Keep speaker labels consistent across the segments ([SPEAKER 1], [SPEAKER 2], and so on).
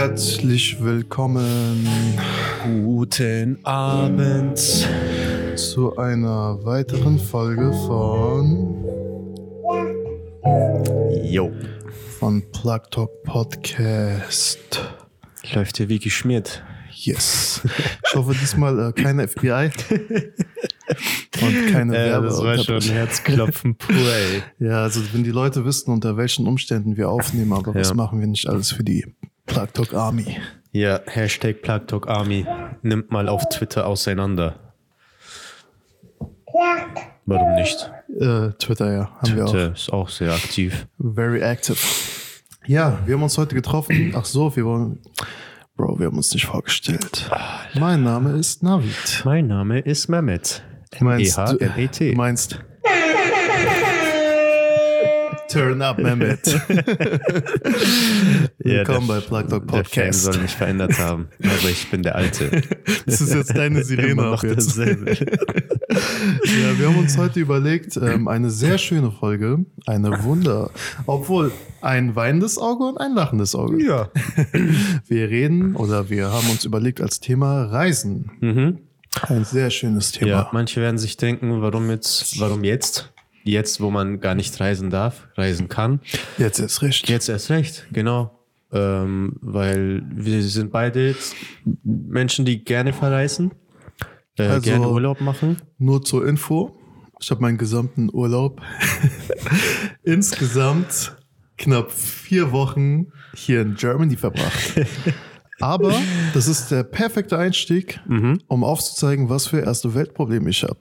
[SPEAKER 1] Herzlich willkommen
[SPEAKER 2] Guten Abend.
[SPEAKER 1] zu einer weiteren Folge von,
[SPEAKER 2] Jo.
[SPEAKER 1] von Plug Talk Podcast.
[SPEAKER 2] Läuft ja wie geschmiert.
[SPEAKER 1] Yes. Ich hoffe diesmal äh, keine FBI und keine Werbe.
[SPEAKER 2] Herzklopfen pur, ey.
[SPEAKER 1] Ja, also wenn die Leute wissen, unter welchen Umständen wir aufnehmen, aber was
[SPEAKER 2] Ja.
[SPEAKER 1] machen wir nicht alles für die Plug Talk Army?
[SPEAKER 2] Ja, Hashtag Plug Talk Army nimmt mal auf Twitter auseinander. Warum nicht?
[SPEAKER 1] Äh, Twitter, ja, haben wir auch.
[SPEAKER 2] Twitter ist auch sehr aktiv.
[SPEAKER 1] Very active. Ja, wir haben uns heute getroffen. Ach so, wir wollen. Bro, wir haben uns nicht vorgestellt. Mein Name ist Navid.
[SPEAKER 2] Mein Name ist Mehmet.
[SPEAKER 1] Du meinst, du,
[SPEAKER 2] M-E-H-M-E-T.
[SPEAKER 1] meinst. Turn up, Mehmet. Willkommen bei Plug Dog
[SPEAKER 2] Der Fan
[SPEAKER 1] Podcast.
[SPEAKER 2] soll mich verändert haben. Aber ich bin der Alte.
[SPEAKER 1] Das ist jetzt deine Sirene ab jetzt. Ja, wir haben uns heute überlegt, ähm, eine sehr schöne Folge, eine Wunder, obwohl ein weinendes Auge und ein lachendes Auge.
[SPEAKER 2] Ja.
[SPEAKER 1] Wir reden oder wir haben uns überlegt als Thema Reisen.
[SPEAKER 2] Mhm.
[SPEAKER 1] Ein sehr schönes Thema.
[SPEAKER 2] Ja, manche werden sich denken, warum jetzt, warum jetzt? Jetzt, wo man gar nicht reisen darf, reisen kann.
[SPEAKER 1] Jetzt ist recht.
[SPEAKER 2] Jetzt erst recht, genau. Ähm, weil wir sind beide Menschen, die gerne verreisen, äh,
[SPEAKER 1] Also-
[SPEAKER 2] gerne Urlaub machen.
[SPEAKER 1] Nur zur Info. Ich habe meinen gesamten Urlaub insgesamt knapp vier Wochen hier in Germany verbracht. Aber das ist der perfekte Einstieg,
[SPEAKER 2] Mhm.
[SPEAKER 1] um aufzuzeigen, was für erste Weltprobleme ich habe.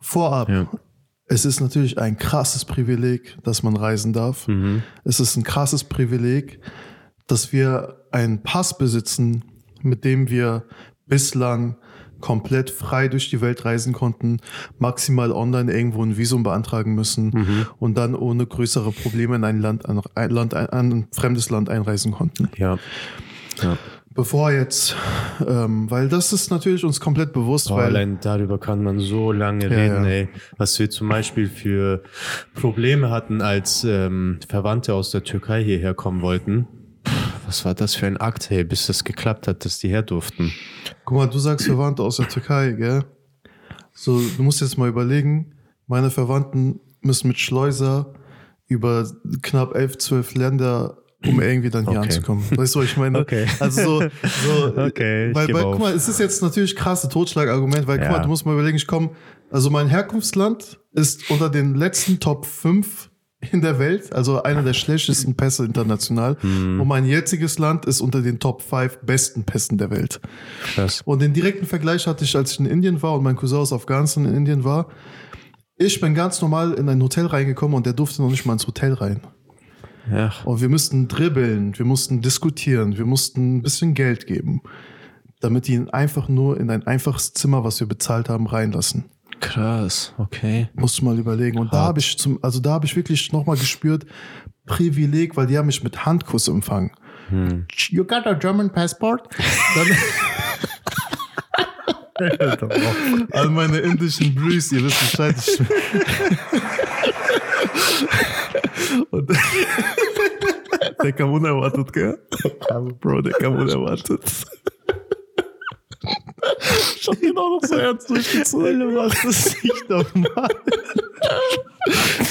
[SPEAKER 1] Vorab,
[SPEAKER 2] Ja.
[SPEAKER 1] Es ist natürlich ein krasses Privileg, dass man reisen darf.
[SPEAKER 2] Mhm.
[SPEAKER 1] Es ist ein krasses Privileg, dass wir einen Pass besitzen, mit dem wir bislang komplett frei durch die Welt reisen konnten, maximal online irgendwo ein Visum beantragen müssen
[SPEAKER 2] Mhm.
[SPEAKER 1] und dann ohne größere Probleme in ein Land, ein Land, ein, ein fremdes Land einreisen konnten.
[SPEAKER 2] Ja. ja.
[SPEAKER 1] Bevor jetzt, ähm, weil das ist natürlich uns komplett bewusst,
[SPEAKER 2] Boah,
[SPEAKER 1] weil
[SPEAKER 2] allein darüber kann man so lange
[SPEAKER 1] Ja,
[SPEAKER 2] reden,
[SPEAKER 1] ja.
[SPEAKER 2] ey. Was wir zum Beispiel für Probleme hatten, als ähm, Verwandte aus der Türkei hierher kommen wollten. Was war das für ein Akt, hey, bis das geklappt hat, dass die her durften.
[SPEAKER 1] Guck mal, du sagst Verwandte aus der Türkei, gell? So, du musst jetzt mal überlegen, meine Verwandten müssen mit Schleuser über knapp elf, zwölf Länder, um irgendwie dann hier
[SPEAKER 2] Okay.
[SPEAKER 1] anzukommen. Weißt du, ich meine?
[SPEAKER 2] Okay.
[SPEAKER 1] Also so, so
[SPEAKER 2] Okay,
[SPEAKER 1] weil, weil guck mal, es ist jetzt natürlich krasse Totschlagargument, weil guck
[SPEAKER 2] Ja.
[SPEAKER 1] mal, du musst mal überlegen, ich komme, also mein Herkunftsland ist unter den letzten Top 5 in der Welt, also einer der schlechtesten Pässe international.
[SPEAKER 2] Hm.
[SPEAKER 1] Und mein jetziges Land ist unter den Top 5 besten Pässen der Welt.
[SPEAKER 2] Krass.
[SPEAKER 1] Und den direkten Vergleich hatte ich, als ich in Indien war und mein Cousin aus Afghanistan in Indien war. Ich bin ganz normal in ein Hotel reingekommen und der durfte noch nicht mal ins Hotel rein.
[SPEAKER 2] Ja,
[SPEAKER 1] Und wir mussten dribbeln, wir mussten diskutieren, wir mussten ein bisschen Geld geben, damit die ihn einfach nur in ein einfaches Zimmer, was wir bezahlt haben, reinlassen.
[SPEAKER 2] krass, okay.
[SPEAKER 1] Musst du mal überlegen. Und da
[SPEAKER 2] Hart.
[SPEAKER 1] habe ich zum, also da habe ich wirklich nochmal gespürt, Privileg, weil die haben mich mit Handkuss empfangen.
[SPEAKER 2] Hm.
[SPEAKER 1] You got a German passport? All meine indischen Brews, ihr wisst Bescheid. Und der kam unerwartet, gell? Bro, der kam unerwartet. Ich hab ihn auch noch so ernst durchgezogen. Du machst das nicht nochmal.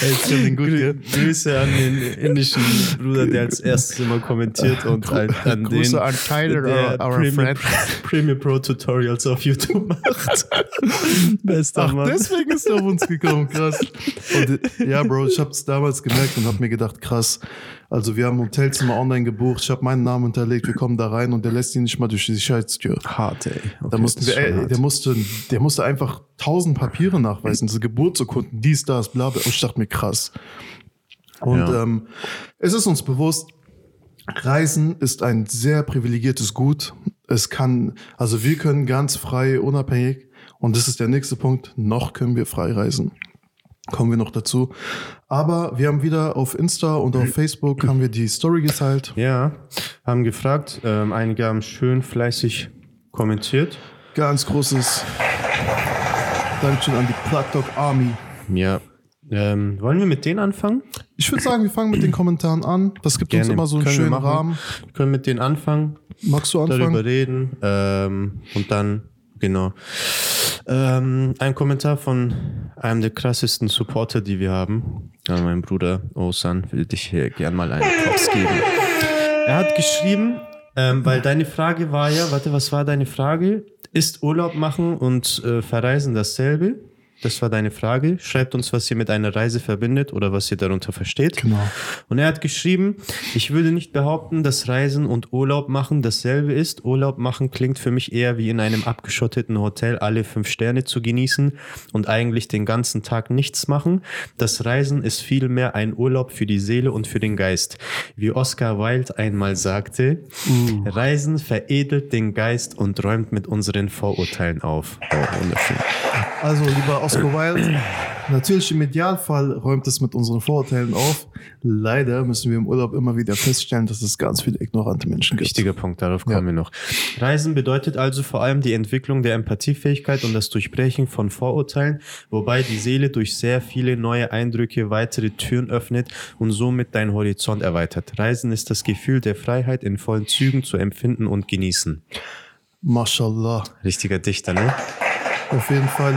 [SPEAKER 1] Ey, ich find den gut, gell?
[SPEAKER 2] Grüße an den indischen Bruder, der als erstes immer kommentiert und an, an
[SPEAKER 1] Grüße
[SPEAKER 2] den,
[SPEAKER 1] an Tyler,
[SPEAKER 2] der
[SPEAKER 1] our, our
[SPEAKER 2] Premium,
[SPEAKER 1] friend.
[SPEAKER 2] Premium Pro Tutorials auf YouTube macht. Bester
[SPEAKER 1] Ach,
[SPEAKER 2] Mann.
[SPEAKER 1] deswegen ist er auf uns gekommen, krass. Und, ja, Bro, ich habe es damals gemerkt und habe mir gedacht, krass. Also wir haben ein Hotelzimmer online gebucht, ich habe meinen Namen hinterlegt, wir kommen da rein und der lässt ihn nicht mal durch die Sicherheitstür.
[SPEAKER 2] hart, ey. Okay,
[SPEAKER 1] Da mussten wir, ey, der musste, der musste einfach tausend Papiere nachweisen, diese Geburtsurkunden, dies, das, bla, bla. Und ich dachte mir, krass. Und
[SPEAKER 2] Ja.
[SPEAKER 1] ähm, es ist uns bewusst, Reisen ist ein sehr privilegiertes Gut. Es kann, also wir können ganz frei, unabhängig, und das ist der nächste Punkt, noch können wir frei reisen. Kommen wir noch dazu. Aber wir haben wieder auf Insta und auf Facebook haben wir die Story geteilt.
[SPEAKER 2] Ja, haben gefragt. Ähm, einige haben schön fleißig kommentiert.
[SPEAKER 1] Ganz großes Dankeschön an die Plug Dog Army.
[SPEAKER 2] Ja, Ähm, wollen wir mit denen anfangen?
[SPEAKER 1] Ich würde sagen, wir fangen mit den Kommentaren an. Das gibt uns
[SPEAKER 2] Gerne.
[SPEAKER 1] immer so einen
[SPEAKER 2] Können wir
[SPEAKER 1] schönen
[SPEAKER 2] machen.
[SPEAKER 1] Rahmen.
[SPEAKER 2] Wir können mit denen anfangen,
[SPEAKER 1] Magst du anfangen?
[SPEAKER 2] darüber reden ähm, und dann, genau. Ähm, ein Kommentar von einem der krassesten Supporter, die wir haben. Ja, mein Bruder Osan will dich hier gern mal einen Props geben. Er hat geschrieben, ähm, weil deine Frage war ja, warte, was war deine Frage? Ist Urlaub machen und äh, verreisen dasselbe? Das war deine Frage. Schreibt uns, was ihr mit einer Reise verbindet oder was ihr darunter versteht.
[SPEAKER 1] Genau.
[SPEAKER 2] Und er hat geschrieben, ich würde nicht behaupten, dass Reisen und Urlaub machen dasselbe ist. Urlaub machen klingt für mich eher wie in einem abgeschotteten Hotel alle fünf Sterne zu genießen und eigentlich den ganzen Tag nichts machen. Das Reisen ist vielmehr ein Urlaub für die Seele und für den Geist. Wie Oscar Wilde einmal sagte, Reisen veredelt den Geist und räumt mit unseren Vorurteilen auf. Oh, wunderschön.
[SPEAKER 1] Also, lieber Oscar Wilde, natürlich im Idealfall räumt es mit unseren Vorurteilen auf. Leider müssen wir im Urlaub immer wieder feststellen, dass es ganz viele ignorante Menschen gibt.
[SPEAKER 2] Wichtiger Punkt, darauf kommen
[SPEAKER 1] Ja.
[SPEAKER 2] wir noch. Reisen bedeutet also vor allem die Entwicklung der Empathiefähigkeit und das Durchbrechen von Vorurteilen, wobei die Seele durch sehr viele neue Eindrücke weitere Türen öffnet und somit deinen Horizont erweitert. Reisen ist das Gefühl der Freiheit in vollen Zügen zu empfinden und genießen.
[SPEAKER 1] Mashallah.
[SPEAKER 2] Richtiger Dichter, ne?
[SPEAKER 1] Auf jeden Fall.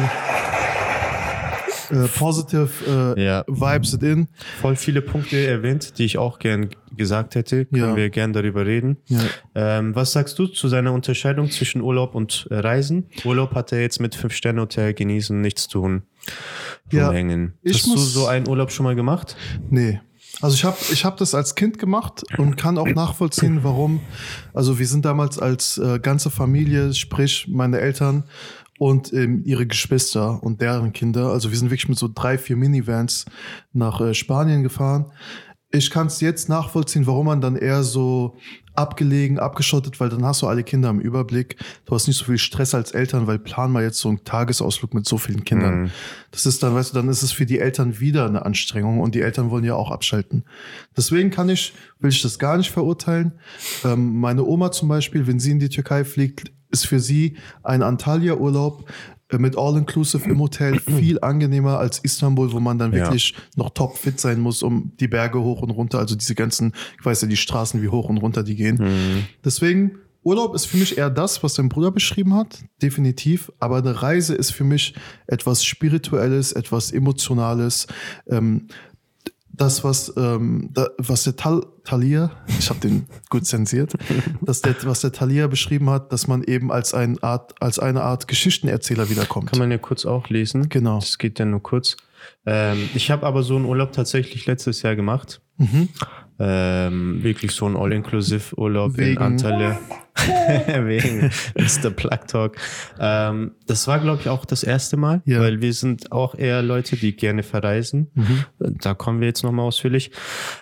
[SPEAKER 1] Äh, positive äh,
[SPEAKER 2] Ja.
[SPEAKER 1] Vibes it in.
[SPEAKER 2] Voll viele Punkte erwähnt, die ich auch gern gesagt hätte. Können
[SPEAKER 1] Ja.
[SPEAKER 2] wir gern darüber reden.
[SPEAKER 1] Ja.
[SPEAKER 2] Ähm, was sagst du zu seiner Unterscheidung zwischen Urlaub und äh, Reisen? Urlaub hat er jetzt mit Fünf-Sterne-Hotel genießen, nichts tun,
[SPEAKER 1] Ja,
[SPEAKER 2] rumhängen.
[SPEAKER 1] ich
[SPEAKER 2] Hast du so einen Urlaub schon mal gemacht?
[SPEAKER 1] Nee. Also ich habe ich hab das als Kind gemacht und kann auch nachvollziehen, warum. Also wir sind damals als äh, ganze Familie, sprich meine Eltern und ähm, ihre Geschwister und deren Kinder, also wir sind wirklich mit so drei, vier Minivans nach äh, Spanien gefahren. Ich kann es jetzt nachvollziehen, warum man dann eher so abgelegen, abgeschottet, weil dann hast du alle Kinder im Überblick. Du hast nicht so viel Stress als Eltern, weil plan mal jetzt so einen Tagesausflug mit so vielen Kindern.
[SPEAKER 2] Mhm.
[SPEAKER 1] Das ist dann, weißt du, dann ist es für die Eltern wieder eine Anstrengung und die Eltern wollen ja auch abschalten. Deswegen kann ich, will ich das gar nicht verurteilen. Ähm, meine Oma zum Beispiel, wenn sie in die Türkei fliegt, ist für sie ein Antalya-Urlaub äh, mit All-Inclusive im Hotel viel angenehmer als Istanbul, wo man dann
[SPEAKER 2] Ja.
[SPEAKER 1] wirklich noch topfit sein muss, um die Berge hoch und runter, also diese ganzen, ich weiß ja, die Straßen, wie hoch und runter die gehen.
[SPEAKER 2] Mhm.
[SPEAKER 1] Deswegen, Urlaub ist für mich eher das, was dein Bruder beschrieben hat, definitiv. Aber eine Reise ist für mich etwas Spirituelles, etwas Emotionales. Ähm, das, was, ähm, da, was der Tal Thalia, ich habe den gut zensiert, dass der, was der Thalia beschrieben hat, dass man eben als, ein Art, als eine Art Geschichtenerzähler wiederkommt.
[SPEAKER 2] Kann man ja kurz auch lesen.
[SPEAKER 1] Genau.
[SPEAKER 2] Das geht ja nur kurz. Ähm, ich habe aber so einen Urlaub tatsächlich letztes Jahr gemacht.
[SPEAKER 1] Mhm.
[SPEAKER 2] Ähm, wirklich so ein All-Inclusive-Urlaub in Antalya. Wegen Mr. Plug Talk. Ähm, das war, glaube ich, auch das erste Mal,
[SPEAKER 1] Ja.
[SPEAKER 2] weil wir sind auch eher Leute, die gerne verreisen. Da kommen wir jetzt nochmal ausführlich.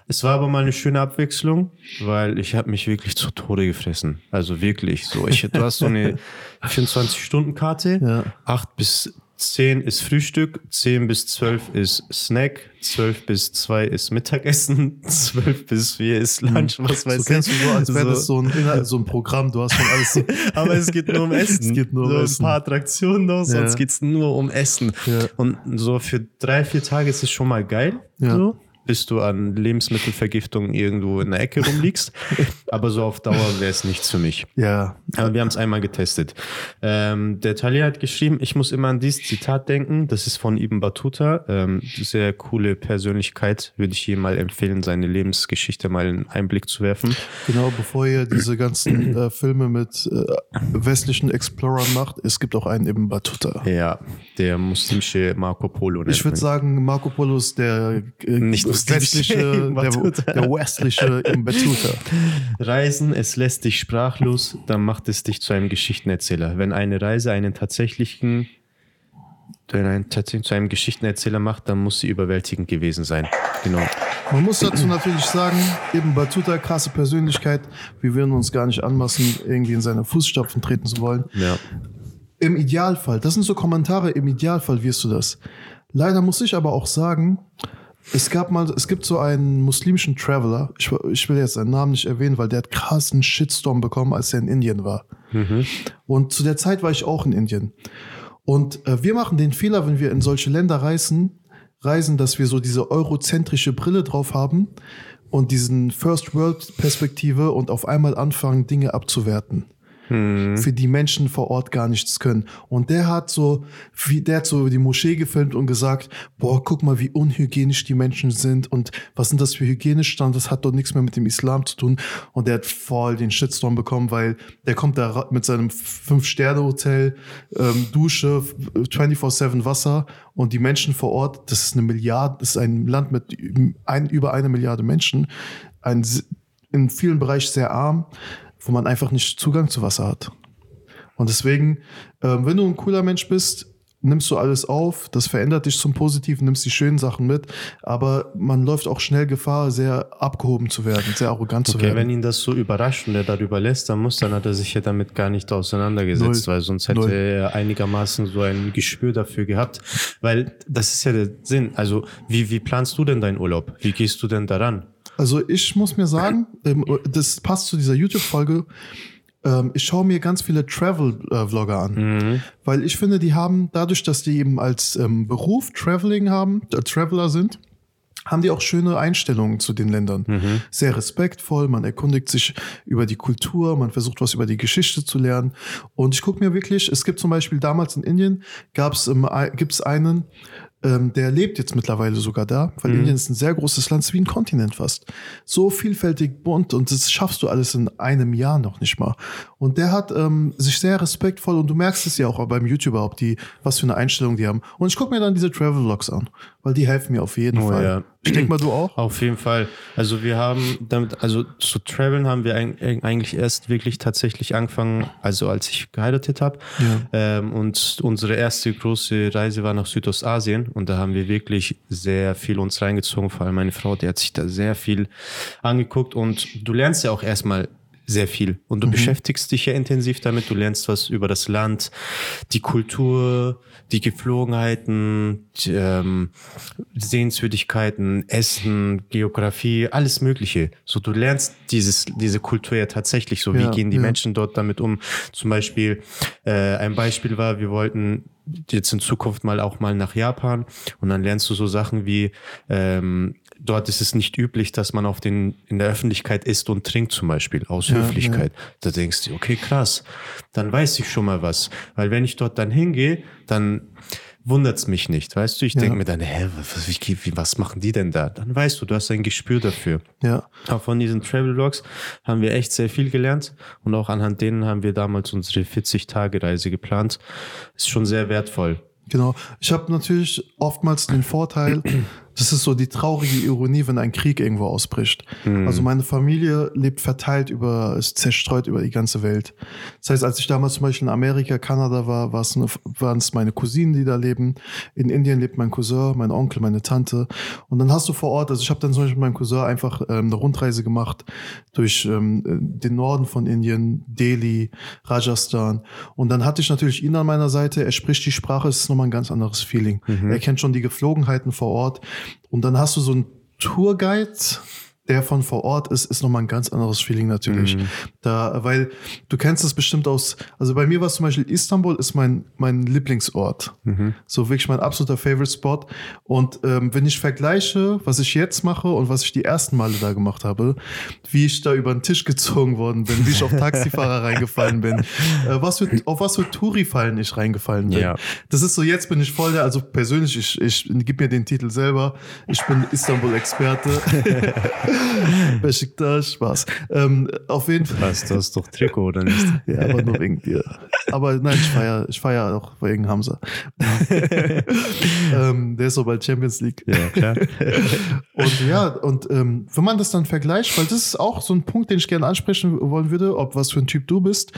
[SPEAKER 2] Es war aber mal eine schöne Abwechslung, weil ich habe mich wirklich zu Tode gefressen. Also wirklich so. Ich, du hast so eine 24-Stunden-Karte.
[SPEAKER 1] Ja.
[SPEAKER 2] 8 bis 10 ist Frühstück, 10 bis 12 ist Snack, 12 bis 2 ist Mittagessen, 12 bis 4 ist Lunch, was weiß
[SPEAKER 1] So kennst du
[SPEAKER 2] ich.
[SPEAKER 1] so, als wäre das so ein, Inhalt, so ein Programm, du hast schon alles so.
[SPEAKER 2] Aber es geht nur um Essen.
[SPEAKER 1] Es geht nur um
[SPEAKER 2] so
[SPEAKER 1] Essen.
[SPEAKER 2] ein paar Attraktionen noch, sonst
[SPEAKER 1] Ja.
[SPEAKER 2] geht's nur um Essen.
[SPEAKER 1] Ja.
[SPEAKER 2] Und so für drei, vier Tage ist es schon mal geil.
[SPEAKER 1] Ja.
[SPEAKER 2] So, bis du an Lebensmittelvergiftung irgendwo in der Ecke rumliegst. Aber so auf Dauer wäre es nichts für mich.
[SPEAKER 1] Ja,
[SPEAKER 2] Aber wir haben es einmal getestet. Ähm, der Talia hat geschrieben, ich muss immer an dieses Zitat denken. Das ist von Ibn Battuta. Ähm, sehr coole Persönlichkeit. Würde ich jedem mal empfehlen, seine Lebensgeschichte mal in Einblick zu werfen.
[SPEAKER 1] Genau, bevor ihr diese ganzen äh, Filme mit äh, westlichen Explorern macht, es gibt auch einen Ibn Battuta.
[SPEAKER 2] Ja, der muslimische Marco Polo.
[SPEAKER 1] Ich würde sagen, Marco Polo ist der äh,
[SPEAKER 2] Nicht
[SPEAKER 1] westliche,
[SPEAKER 2] Ibn
[SPEAKER 1] der, der westliche Ibn Battuta.
[SPEAKER 2] Reisen, es lässt dich sprachlos, dann macht es dich zu einem Geschichtenerzähler. Wenn eine Reise einen tatsächlichen, wenn einen tatsächlich zu einem Geschichtenerzähler macht, dann muss sie überwältigend gewesen sein. Genau.
[SPEAKER 1] Man muss dazu natürlich sagen, Ibn Battuta, krasse Persönlichkeit. Wir würden uns gar nicht anmaßen, irgendwie in seine Fußstapfen treten zu wollen.
[SPEAKER 2] Ja.
[SPEAKER 1] Im Idealfall, das sind so Kommentare, im Idealfall wirst du das. Leider muss ich aber auch sagen, es gab mal, es gibt so einen muslimischen Traveler, ich, ich will jetzt seinen Namen nicht erwähnen, weil der hat krassen Shitstorm bekommen, als er in Indien war. Und zu der Zeit war ich auch in Indien. Und äh, wir machen den Fehler, wenn wir in solche Länder reisen, Reisen, dass wir so diese eurozentrische Brille drauf haben und diesen First World Perspektive und auf einmal anfangen, Dinge abzuwerten für die Menschen vor Ort gar nichts können. Und der hat so, wie der hat so die Moschee gefilmt und gesagt, boah, guck mal, wie unhygienisch die Menschen sind und was sind das für Hygienestandards, das hat doch nichts mehr mit dem Islam zu tun. Und der hat voll den Shitstorm bekommen, weil der kommt da mit seinem Fünf-Sterne-Hotel, ähm, Dusche, 24-7 Wasser und die Menschen vor Ort, das ist eine Milliarde, das ist ein Land mit ein, über eine Milliarde Menschen, ein, in vielen Bereichen sehr arm, wo man einfach nicht Zugang zu Wasser hat. Und deswegen, ähm, wenn du ein cooler Mensch bist, nimmst du alles auf, das verändert dich zum Positiven, nimmst die schönen Sachen mit, aber man läuft auch schnell Gefahr, sehr abgehoben zu werden, sehr arrogant zu
[SPEAKER 2] Okay,
[SPEAKER 1] werden.
[SPEAKER 2] wenn ihn das so überrascht und er darüber lässt, dann muss, dann hat er sich ja damit gar nicht auseinandergesetzt,
[SPEAKER 1] Null.
[SPEAKER 2] weil sonst hätte
[SPEAKER 1] Null.
[SPEAKER 2] er einigermaßen so ein Gespür dafür gehabt. Weil das ist ja der Sinn. Also, wie, wie planst du denn deinen Urlaub? Wie gehst du denn daran?
[SPEAKER 1] Also ich muss mir sagen, ähm, das passt zu dieser YouTube-Folge. Ähm, ich schaue mir ganz viele Travel-Vlogger an, weil ich finde, die haben dadurch, dass die eben als ähm, Beruf Traveling haben, äh, Traveler sind, haben die auch schöne Einstellungen zu den Ländern. Sehr respektvoll, man erkundigt sich über die Kultur, man versucht was über die Geschichte zu lernen. Und ich gucke mir wirklich, es gibt zum Beispiel damals in Indien, ähm, gibt es einen, ähm, der lebt jetzt mittlerweile sogar da, weil Indien ist ein sehr großes Land, ist wie ein Kontinent fast. So vielfältig bunt und das schaffst du alles in einem Jahr noch nicht mal. Und der hat ähm, sich sehr respektvoll und du merkst es ja auch beim YouTuber, ob die, was für eine Einstellung die haben. Und ich gucke mir dann diese Travel-Vlogs an, weil die helfen mir auf jeden
[SPEAKER 2] Oh,
[SPEAKER 1] Fall.
[SPEAKER 2] ja.
[SPEAKER 1] Ich denke mal, du auch?
[SPEAKER 2] Auf jeden Fall. Also wir haben damit, also zu traveln haben wir eig- eigentlich erst wirklich tatsächlich angefangen, also als ich geheiratet habe.
[SPEAKER 1] Ja.
[SPEAKER 2] Ähm, und unsere erste große Reise war nach Südostasien und da haben wir wirklich sehr viel uns reingezogen. Vor allem meine Frau, die hat sich da sehr viel angeguckt und du lernst ja auch erstmal sehr viel und du beschäftigst dich ja intensiv damit. Du lernst was über das Land, die Kultur, die Geflogenheiten, die, ähm, Sehenswürdigkeiten, Essen, Geografie, alles Mögliche. So, du lernst dieses, diese Kultur ja tatsächlich so. Wie
[SPEAKER 1] Ja,
[SPEAKER 2] gehen die
[SPEAKER 1] ja.
[SPEAKER 2] Menschen dort damit um? Zum Beispiel, äh, ein Beispiel war, wir wollten jetzt in Zukunft mal auch mal nach Japan und dann lernst du so Sachen wie, ähm, dort ist es nicht üblich, dass man auf den, in der Öffentlichkeit isst und trinkt zum Beispiel, aus
[SPEAKER 1] Ja,
[SPEAKER 2] Höflichkeit. Da denkst du, okay, krass, dann weiß ich schon mal was. Weil wenn ich dort dann hingehe, dann wundert's mich nicht, weißt du? Ich
[SPEAKER 1] Ja.
[SPEAKER 2] denke mir dann, hä, was, wie, wie, was machen die denn da? Dann weißt du, du hast ein Gespür dafür.
[SPEAKER 1] Ja.
[SPEAKER 2] Aber von diesen Travel-Vlogs haben wir echt sehr viel gelernt und auch anhand denen haben wir damals unsere 40-Tage-Reise geplant. Ist schon sehr wertvoll.
[SPEAKER 1] Genau. Ich habe natürlich oftmals den Vorteil, das ist so die traurige Ironie, wenn ein Krieg irgendwo ausbricht. Also meine Familie lebt verteilt über, ist zerstreut über die ganze Welt. Das heißt, als ich damals zum Beispiel in Amerika, Kanada war, waren es meine Cousinen, die da leben. In Indien lebt mein Cousin, mein Onkel, meine Tante. Und dann hast du vor Ort, also ich habe dann zum Beispiel mit meinem Cousin einfach ähm, eine Rundreise gemacht durch ähm, den Norden von Indien, Delhi, Rajasthan. Und dann hatte ich natürlich ihn an meiner Seite. Er spricht die Sprache, es ist nochmal ein ganz anderes Feeling. Er kennt schon die Geflogenheiten vor Ort. Und dann hast du so einen Tourguide, der von vor Ort ist, ist nochmal ein ganz anderes Feeling natürlich. Da, weil du kennst es bestimmt aus, also bei mir war es zum Beispiel Istanbul ist mein, mein Lieblingsort. So wirklich mein absoluter Favorite Spot. Und ähm, wenn ich vergleiche, was ich jetzt mache und was ich die ersten Male da gemacht habe, wie ich da über den Tisch gezogen worden bin, wie ich auf Taxifahrer reingefallen bin, äh, was für, auf was für Touri-Fallen ich reingefallen bin.
[SPEAKER 2] Ja.
[SPEAKER 1] Das ist so, jetzt bin ich voll der, also persönlich, ich, ich gib mir den Titel selber. Ich bin Istanbul-Experte. Besiktas, Spaß. Ähm, auf jeden Fall.
[SPEAKER 2] Was, du hast doch Trikot, oder nicht?
[SPEAKER 1] Ja, aber nur wegen dir. Aber nein, ich feiere ich feier auch wegen Hamza. ähm, der ist so bei Champions League.
[SPEAKER 2] Ja, klar.
[SPEAKER 1] Und ja, und ähm, wenn man das dann vergleicht, weil das ist auch so ein Punkt, den ich gerne ansprechen wollen würde, ob was für ein Typ du bist.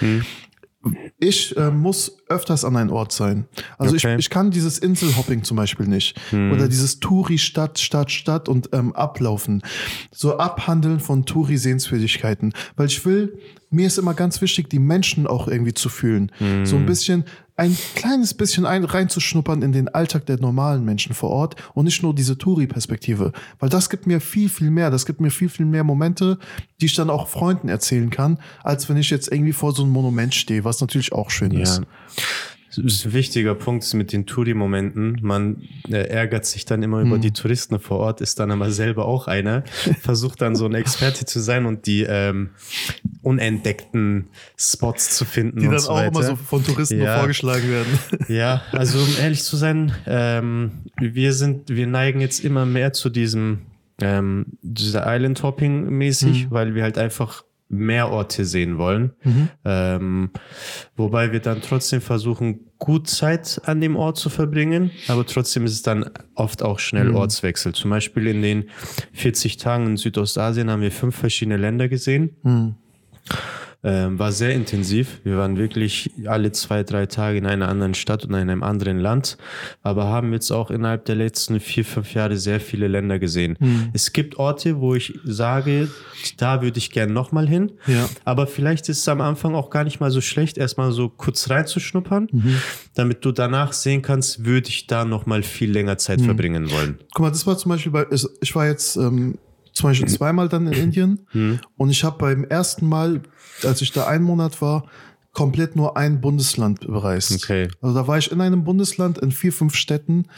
[SPEAKER 1] Ich äh, muss öfters an einen Ort sein. Also
[SPEAKER 2] Okay.
[SPEAKER 1] ich, ich kann dieses Inselhopping zum Beispiel nicht. Oder dieses Touri Stadt, Stadt, Stadt und ähm, ablaufen. So abhandeln von Touri-Sehenswürdigkeiten. Weil ich will, mir ist immer ganz wichtig, die Menschen auch irgendwie zu fühlen. So ein bisschen, ein kleines bisschen ein, reinzuschnuppern in den Alltag der normalen Menschen vor Ort und nicht nur diese Touri-Perspektive. Weil das gibt mir viel, viel mehr. Das gibt mir viel, viel mehr Momente, die ich dann auch Freunden erzählen kann, als wenn ich jetzt irgendwie vor so einem Monument stehe, was natürlich auch schön ist.
[SPEAKER 2] Ja. das ist ein wichtiger Punkt ist mit den Touri-Momenten. Man äh, ärgert sich dann immer über die Touristen vor Ort, ist dann aber selber auch einer, versucht dann so ein Experte zu sein und die ähm, unentdeckten Spots zu finden.
[SPEAKER 1] Die
[SPEAKER 2] und
[SPEAKER 1] dann
[SPEAKER 2] so
[SPEAKER 1] auch
[SPEAKER 2] weiter.
[SPEAKER 1] immer so von Touristen
[SPEAKER 2] Ja.
[SPEAKER 1] vorgeschlagen werden.
[SPEAKER 2] Ja, also um ehrlich zu sein, ähm, wir sind, wir neigen jetzt immer mehr zu diesem ähm, dieser Island Hopping mäßig, weil wir halt einfach mehr Orte sehen wollen. Ähm, wobei wir dann trotzdem versuchen, gut Zeit an dem Ort zu verbringen, aber trotzdem ist es dann oft auch schnell Ortswechsel. Zum Beispiel in den 40 Tagen in Südostasien haben wir fünf verschiedene Länder gesehen. Ähm, war sehr intensiv. Wir waren wirklich alle zwei, drei Tage in einer anderen Stadt und in einem anderen Land, aber haben jetzt auch innerhalb der letzten vier, fünf Jahre sehr viele Länder gesehen. Es gibt Orte, wo ich sage, da würde ich gern nochmal hin,
[SPEAKER 1] Ja.
[SPEAKER 2] aber vielleicht ist es am Anfang auch gar nicht mal so schlecht, erstmal so kurz reinzuschnuppern, damit du danach sehen kannst, würde ich da nochmal viel länger Zeit verbringen wollen.
[SPEAKER 1] Guck mal, das war zum Beispiel bei, ich ich war jetzt ähm, zum Beispiel zweimal dann in Indien und ich habe beim ersten Mal, als ich da einen Monat war, komplett nur ein Bundesland bereist.
[SPEAKER 2] Okay.
[SPEAKER 1] Also da war ich in einem Bundesland in vier, fünf Städten,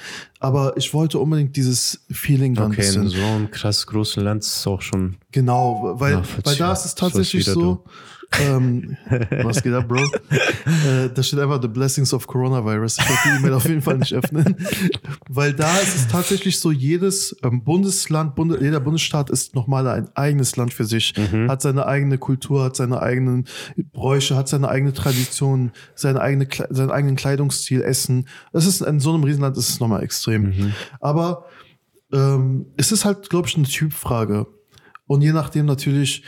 [SPEAKER 1] aber ich wollte unbedingt dieses Feeling dann
[SPEAKER 2] Okay, in so einem krass großen Land ist es auch schon
[SPEAKER 1] Genau, weil, weil da ist es tatsächlich
[SPEAKER 2] So
[SPEAKER 1] so. Ähm, was geht ab, Bro? äh, da steht einfach The Blessings of Coronavirus. Ich werde die E-Mail auf jeden Fall nicht öffnen. weil da ist es tatsächlich so, jedes ähm, Bundesland, Bunde, jeder Bundesstaat ist nochmal ein eigenes Land für sich. Hat seine eigene Kultur, hat seine eigenen Bräuche, hat seine eigene Tradition, seine eigene, seinen eigenen Kleidungsstil, Essen. Das ist in so einem Riesenland ist es nochmal extrem. Aber ähm, es ist halt, glaube ich, eine Typfrage. Und je nachdem natürlich,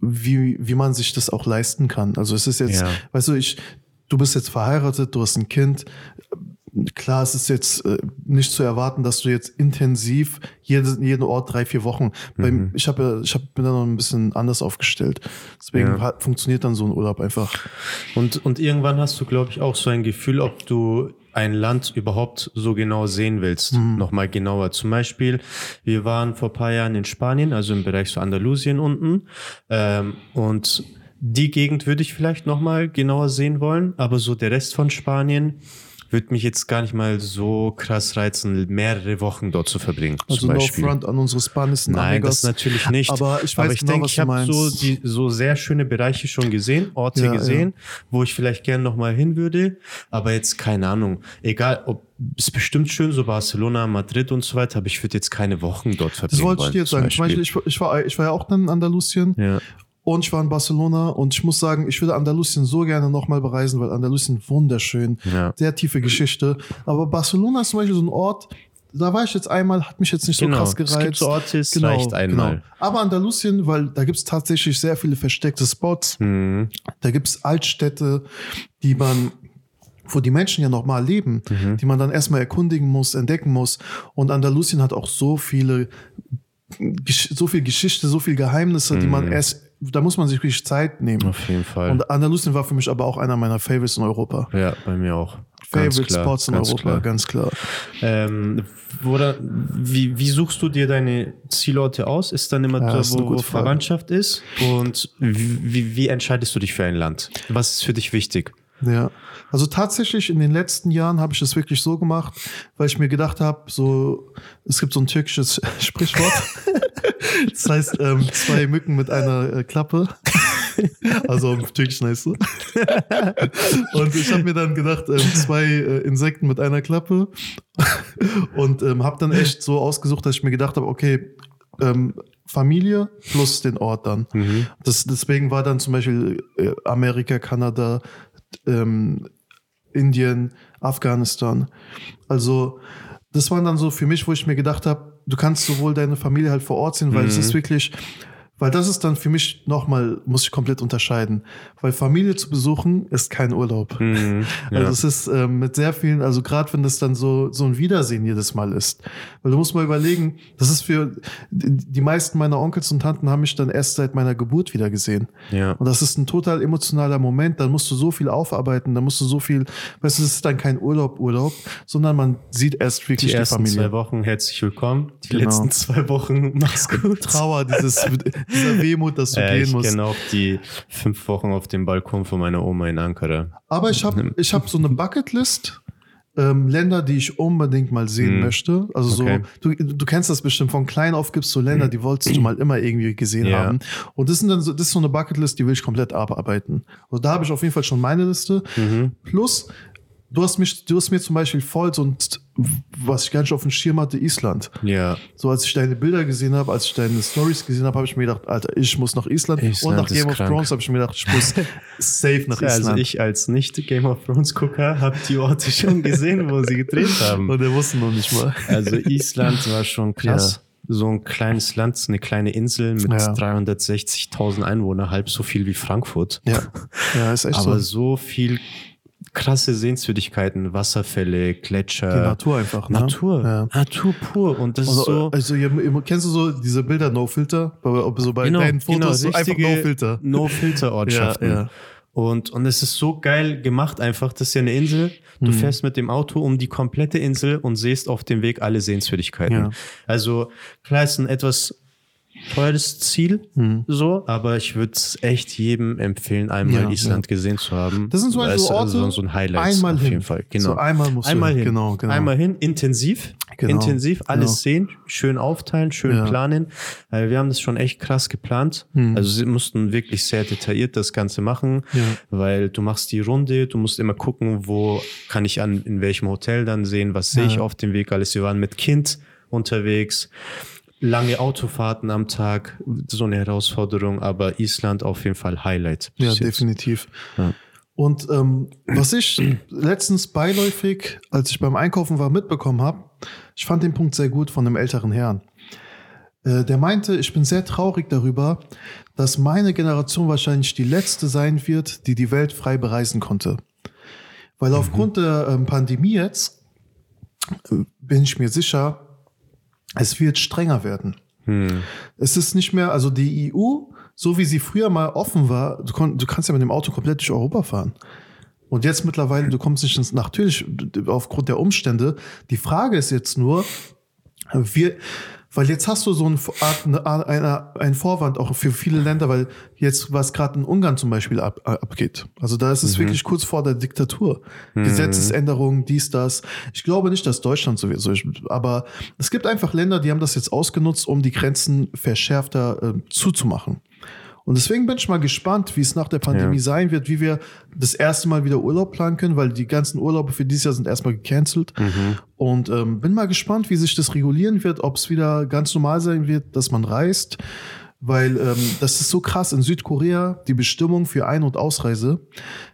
[SPEAKER 1] wie, wie man sich das auch leisten kann. Also es ist jetzt,
[SPEAKER 2] Ja.
[SPEAKER 1] weißt du, ich, du bist jetzt verheiratet, du hast ein Kind. Klar, es ist jetzt äh, nicht zu erwarten, dass du jetzt intensiv jeden, jeden Ort drei, vier Wochen. Beim, ich habe ich hab, bin da noch ein bisschen anders aufgestellt. Deswegen
[SPEAKER 2] Ja.
[SPEAKER 1] hat, funktioniert dann so ein Urlaub einfach.
[SPEAKER 2] Und, und irgendwann hast du, glaube ich, auch so ein Gefühl, ob du ein Land überhaupt so genau sehen willst. Nochmal genauer. Zum Beispiel, wir waren vor ein paar Jahren in Spanien, also im Bereich so Andalusien unten. Ähm, und die Gegend würde ich vielleicht nochmal genauer sehen wollen, aber so der Rest von Spanien würde mich jetzt gar nicht mal so krass reizen, mehrere Wochen dort zu verbringen.
[SPEAKER 1] Also
[SPEAKER 2] zum
[SPEAKER 1] no
[SPEAKER 2] Beispiel.
[SPEAKER 1] front an unsere spanischen
[SPEAKER 2] Nein,
[SPEAKER 1] Amigos.
[SPEAKER 2] das natürlich nicht.
[SPEAKER 1] Aber ich weiß
[SPEAKER 2] Aber ich
[SPEAKER 1] genau,
[SPEAKER 2] denke, ich habe so, die, so sehr schöne Bereiche schon gesehen, Orte
[SPEAKER 1] Ja,
[SPEAKER 2] gesehen, wo ich vielleicht gerne nochmal hin würde. Aber jetzt keine Ahnung. Egal, ob ist bestimmt schön, so Barcelona, Madrid und so weiter, aber ich würde jetzt keine Wochen dort verbringen.
[SPEAKER 1] Das wollte ich dir jetzt sagen. Zum Beispiel, ich, ich, war, ich war ja auch dann in Andalusien.
[SPEAKER 2] Ja.
[SPEAKER 1] Und ich war in Barcelona und ich muss sagen, ich würde Andalusien so gerne nochmal bereisen, weil Andalusien wunderschön,
[SPEAKER 2] Ja.
[SPEAKER 1] sehr tiefe Geschichte. Aber Barcelona ist zum Beispiel so ein Ort, da war ich jetzt einmal, hat mich jetzt nicht
[SPEAKER 2] Genau.
[SPEAKER 1] so krass
[SPEAKER 2] Es
[SPEAKER 1] gereizt.
[SPEAKER 2] gibt so Orte, es reicht einmal.
[SPEAKER 1] Aber Andalusien, weil da gibt's tatsächlich sehr viele versteckte Spots.
[SPEAKER 2] Mhm.
[SPEAKER 1] Da gibt's Altstädte, die man wo die Menschen ja normal leben,
[SPEAKER 2] Mhm.
[SPEAKER 1] die man dann erstmal erkundigen muss, entdecken muss. Und Andalusien hat auch so viele, so viel Geschichte, so viel Geheimnisse, die man erst, da muss man sich wirklich Zeit nehmen.
[SPEAKER 2] Auf jeden Fall.
[SPEAKER 1] Und Andalusien war für mich aber auch einer meiner Favorites in Europa.
[SPEAKER 2] ja, bei mir auch.
[SPEAKER 1] Favorite
[SPEAKER 2] klar,
[SPEAKER 1] Spots in Europa,
[SPEAKER 2] klar.
[SPEAKER 1] ganz klar.
[SPEAKER 2] Ähm, oder wie, wie suchst du dir deine Zielorte aus? Ist dann immer
[SPEAKER 1] Ja,
[SPEAKER 2] da, wo, wo
[SPEAKER 1] Frage.
[SPEAKER 2] Verwandtschaft ist? Und wie, wie, wie entscheidest du dich für ein Land? Was ist für dich wichtig?
[SPEAKER 1] Ja, also tatsächlich in den letzten Jahren habe ich es wirklich so gemacht, weil ich mir gedacht habe, so es gibt so ein türkisches Sprichwort, das heißt ähm, zwei Mücken mit einer äh, Klappe, also im Türkischen heißt so. Und ich habe mir dann gedacht, ähm, zwei äh, Insekten mit einer Klappe und ähm, habe dann echt so ausgesucht, dass ich mir gedacht habe, okay. Ähm, Familie plus den Ort dann. Das, deswegen war dann zum Beispiel äh, Amerika, Kanada, ähm, Indien, Afghanistan. Also das waren dann so für mich, wo ich mir gedacht habe, du kannst sowohl deine Familie halt vor Ort sehen, weil es ist wirklich, weil das ist dann für mich nochmal, muss ich komplett unterscheiden, weil Familie zu besuchen ist kein Urlaub.
[SPEAKER 2] Mhm,
[SPEAKER 1] Also
[SPEAKER 2] ja.
[SPEAKER 1] es ist ähm, mit sehr vielen, also gerade wenn das dann so so ein Wiedersehen jedes Mal ist, weil du musst mal überlegen, das ist für die die meisten meiner Onkels und Tanten haben mich dann erst seit meiner Geburt wieder gesehen.
[SPEAKER 2] Ja.
[SPEAKER 1] Und das ist ein total emotionaler Moment. Dann musst du so viel aufarbeiten, dann musst du so viel, weißt du, es ist dann kein Urlaub, Urlaub, sondern man sieht erst
[SPEAKER 2] Die
[SPEAKER 1] wirklich die,
[SPEAKER 2] ersten
[SPEAKER 1] Familie.
[SPEAKER 2] zwei Wochen herzlich willkommen. Die
[SPEAKER 1] Genau.
[SPEAKER 2] letzten zwei Wochen mach's gut.
[SPEAKER 1] Trauer, dieses, dieser Wehmut, dass du
[SPEAKER 2] Äh,
[SPEAKER 1] gehen
[SPEAKER 2] ich
[SPEAKER 1] musst.
[SPEAKER 2] kenne auch die fünf Wochen auf dem Balkon von meiner Oma in Ankara.
[SPEAKER 1] Aber ich habe ich hab so eine Bucketlist. Ähm, Länder, die ich unbedingt mal sehen
[SPEAKER 2] Hm.
[SPEAKER 1] möchte. Also
[SPEAKER 2] Okay.
[SPEAKER 1] so, du, du kennst das bestimmt, von klein auf gibt's so Länder, die wolltest du mal immer irgendwie gesehen
[SPEAKER 2] Ja.
[SPEAKER 1] haben. Und das, sind dann so, das ist so eine Bucketlist, die will ich komplett abarbeiten. Also da habe ich auf jeden Fall schon meine Liste.
[SPEAKER 2] Mhm.
[SPEAKER 1] Plus, du hast mich, du hast mir zum Beispiel voll so ein, was ich gar nicht auf dem Schirm hatte, Island.
[SPEAKER 2] Ja,
[SPEAKER 1] So als ich deine Bilder gesehen habe, als ich deine Stories gesehen habe, habe ich mir gedacht, Alter, ich muss nach Island.
[SPEAKER 2] Island
[SPEAKER 1] und nach Game of
[SPEAKER 2] krank.
[SPEAKER 1] Thrones habe ich mir gedacht, ich muss safe nach Island.
[SPEAKER 2] also ich als Nicht-Game of Thrones-Gucker habe die Orte schon gesehen, wo sie gedreht haben.
[SPEAKER 1] Und der wusste noch nicht mal.
[SPEAKER 2] Also Island war schon krass. So ein kleines Land, so eine kleine Insel mit
[SPEAKER 1] Ja.
[SPEAKER 2] 360.000 Einwohnern, halb so viel wie Frankfurt.
[SPEAKER 1] Ja, ja ist echt
[SPEAKER 2] Aber
[SPEAKER 1] so.
[SPEAKER 2] so viel krasse Sehenswürdigkeiten, Wasserfälle, Gletscher.
[SPEAKER 1] Die Natur einfach. Ne?
[SPEAKER 2] Natur.
[SPEAKER 1] Ja.
[SPEAKER 2] Natur pur. Und das
[SPEAKER 1] Also,
[SPEAKER 2] ist so.
[SPEAKER 1] also ihr, kennst du so diese Bilder No Filter? So bei deinen Fotos so einfach
[SPEAKER 2] Genau, richtige
[SPEAKER 1] No Filter.
[SPEAKER 2] No-Filter-Ortschaften.
[SPEAKER 1] Ja, ja.
[SPEAKER 2] Und, und es ist so geil gemacht einfach. Das ist ja eine Insel.
[SPEAKER 1] Mhm.
[SPEAKER 2] Du fährst mit dem Auto um die komplette Insel und siehst auf dem Weg alle Sehenswürdigkeiten.
[SPEAKER 1] Ja.
[SPEAKER 2] Also klar ist ein etwas teures Ziel,
[SPEAKER 1] Mhm.
[SPEAKER 2] so, aber ich würde es echt jedem empfehlen, einmal
[SPEAKER 1] Ja,
[SPEAKER 2] Island gesehen zu haben.
[SPEAKER 1] Das sind so also
[SPEAKER 2] es-
[SPEAKER 1] Orte,
[SPEAKER 2] also so ein Highlight
[SPEAKER 1] einmal
[SPEAKER 2] auf
[SPEAKER 1] hin.
[SPEAKER 2] jeden Fall. Genau.
[SPEAKER 1] So einmal musst du
[SPEAKER 2] einmal hin.
[SPEAKER 1] Genau, genau.
[SPEAKER 2] Einmal hin, intensiv.
[SPEAKER 1] Genau,
[SPEAKER 2] Intensiv, alles
[SPEAKER 1] genau.
[SPEAKER 2] sehen, schön aufteilen, schön
[SPEAKER 1] Ja.
[SPEAKER 2] planen. Weil wir haben das schon echt krass geplant.
[SPEAKER 1] Hm.
[SPEAKER 2] Also sie mussten wirklich sehr detailliert das Ganze machen,
[SPEAKER 1] Ja.
[SPEAKER 2] weil du machst die Runde, du musst immer gucken, wo kann ich an, in welchem Hotel dann sehen, was sehe ich
[SPEAKER 1] Ja.
[SPEAKER 2] auf dem Weg alles. Wir waren mit Kind unterwegs. Lange Autofahrten am Tag, so eine Herausforderung, aber Island auf jeden Fall Highlight.
[SPEAKER 1] Ja,
[SPEAKER 2] jetzt.
[SPEAKER 1] definitiv.
[SPEAKER 2] Ja.
[SPEAKER 1] Und ähm, was ich letztens beiläufig, als ich beim Einkaufen war, mitbekommen habe, ich fand den Punkt sehr gut von einem älteren Herrn. Äh, der meinte, ich bin sehr traurig darüber, dass meine Generation wahrscheinlich die letzte sein wird, die die Welt frei bereisen konnte. Weil aufgrund der ähm, Pandemie jetzt äh, bin ich mir sicher, es wird strenger werden.
[SPEAKER 2] Hm.
[SPEAKER 1] Es ist nicht mehr, also die EU, so wie sie früher mal offen war, du, kon, du kannst ja mit dem Auto komplett durch Europa fahren. Und jetzt mittlerweile, du kommst nicht ins, natürlich aufgrund der Umstände. Die Frage ist jetzt nur, wir, weil jetzt hast du so ein, Art, eine, eine, ein Vorwand auch für viele Länder, weil jetzt, was gerade in Ungarn zum Beispiel ab, abgeht. Also da ist es wirklich kurz vor der Diktatur. Gesetzesänderungen, dies, das. Ich glaube nicht, dass Deutschland so wird. so ist, Aber es gibt einfach Länder, die haben das jetzt ausgenutzt, um die Grenzen verschärfter äh, zuzumachen. Und deswegen bin ich mal gespannt, wie es nach der Pandemie
[SPEAKER 2] Ja.
[SPEAKER 1] sein wird, wie wir das erste Mal wieder Urlaub planen können, weil die ganzen Urlaube für dieses Jahr sind erstmal gecancelt. Und ähm, bin mal gespannt, wie sich das regulieren wird, ob es wieder ganz normal sein wird, dass man reist. Weil ähm, das ist so krass in Südkorea, die Bestimmung für Ein- und Ausreise.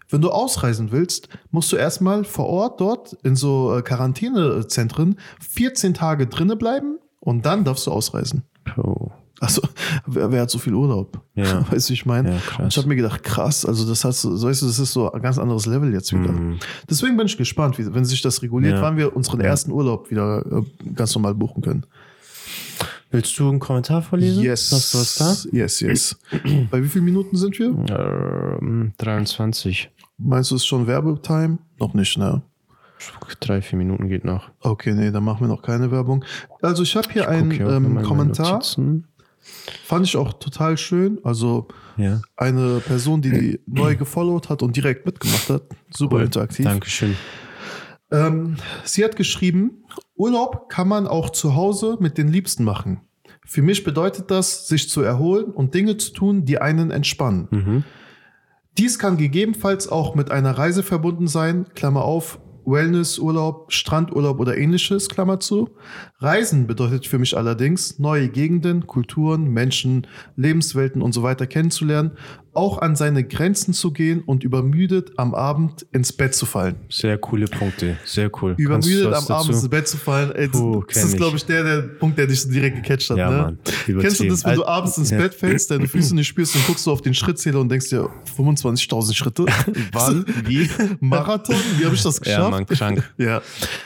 [SPEAKER 1] Wenn du ausreisen willst, musst du erstmal vor Ort dort in so äh, Quarantänezentren 14 Tage drinne bleiben und dann darfst du ausreisen.
[SPEAKER 2] Oh.
[SPEAKER 1] Also, wer, wer hat so viel Urlaub?
[SPEAKER 2] Ja.
[SPEAKER 1] Weißt du, ich meine?
[SPEAKER 2] Ja,
[SPEAKER 1] ich habe mir gedacht, krass, also das hast du, so weißt du, das ist so ein ganz anderes Level jetzt wieder.
[SPEAKER 2] Mhm.
[SPEAKER 1] Deswegen bin ich gespannt, wie, wenn sich das reguliert,
[SPEAKER 2] Ja.
[SPEAKER 1] wann wir unseren
[SPEAKER 2] Ja.
[SPEAKER 1] ersten Urlaub wieder äh, ganz normal buchen können.
[SPEAKER 2] Willst du einen Kommentar vorlesen?
[SPEAKER 1] Yes.
[SPEAKER 2] Hast du was da?
[SPEAKER 1] Yes, yes. Bei wie vielen Minuten sind wir?
[SPEAKER 2] Ähm, 23.
[SPEAKER 1] Meinst du, es ist schon Werbetime? Noch nicht, ne?
[SPEAKER 2] Drei, vier Minuten geht noch.
[SPEAKER 1] Okay, nee, dann machen wir noch keine Werbung. Also ich habe hier
[SPEAKER 2] Ich
[SPEAKER 1] einen ähm, Kommentar,
[SPEAKER 2] Notizen.
[SPEAKER 1] Fand ich auch total schön. Also
[SPEAKER 2] Ja.
[SPEAKER 1] eine Person, die die neu gefollowt hat und direkt mitgemacht hat. Super
[SPEAKER 2] Cool.
[SPEAKER 1] interaktiv.
[SPEAKER 2] Dankeschön.
[SPEAKER 1] Ähm, sie hat geschrieben, Urlaub kann man auch zu Hause mit den Liebsten machen. Für mich bedeutet das, sich zu erholen und Dinge zu tun, die einen entspannen.
[SPEAKER 2] Mhm.
[SPEAKER 1] Dies kann gegebenenfalls auch mit einer Reise verbunden sein, Klammer auf, Wellness, Urlaub, Strandurlaub oder ähnliches, Klammer zu. Reisen bedeutet für mich allerdings, neue Gegenden, Kulturen, Menschen, Lebenswelten und so weiter kennenzulernen, auch an seine Grenzen zu gehen und übermüdet am Abend ins Bett zu fallen.
[SPEAKER 2] Sehr coole Punkte. Sehr cool.
[SPEAKER 1] Übermüdet am Abend ins Bett zu fallen. Ey, das,
[SPEAKER 2] Puh,
[SPEAKER 1] das ist, glaube ich, der, der Punkt, der dich so direkt gecatcht hat.
[SPEAKER 2] Ja,
[SPEAKER 1] ne?
[SPEAKER 2] Mann.
[SPEAKER 1] Kennst du das, wenn du
[SPEAKER 2] Also-
[SPEAKER 1] abends ins
[SPEAKER 2] Ja.
[SPEAKER 1] Bett fällst, deine Füße nicht spürst und guckst du auf den Schrittzähler und denkst dir, 25.000 Schritte?
[SPEAKER 2] Wann? Wie?
[SPEAKER 1] Marathon? Wie habe ich das geschafft?
[SPEAKER 2] Ja, Mann, krank.
[SPEAKER 1] Ja,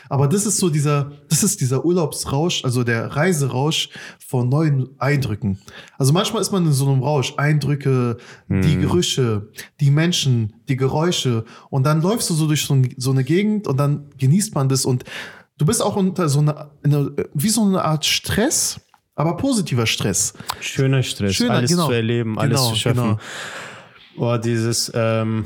[SPEAKER 1] aber das ist so dieser, das ist dieser Urlaubsrausch, also der Reiserausch von neuen Eindrücken. Also manchmal ist man in so einem Rausch, Eindrücke, die
[SPEAKER 2] Mhm.
[SPEAKER 1] Gerüche, die Menschen, die Geräusche und dann läufst du so durch so, ein, so eine Gegend und dann genießt man das und du bist auch unter so einer, in einer wie so eine Art Stress, Aber positiver Stress.
[SPEAKER 2] Schöner Stress,
[SPEAKER 1] Schöner,
[SPEAKER 2] alles
[SPEAKER 1] genau.
[SPEAKER 2] zu erleben, alles
[SPEAKER 1] Genau,
[SPEAKER 2] zu schaffen.
[SPEAKER 1] genau.
[SPEAKER 2] Oh, dieses, ähm,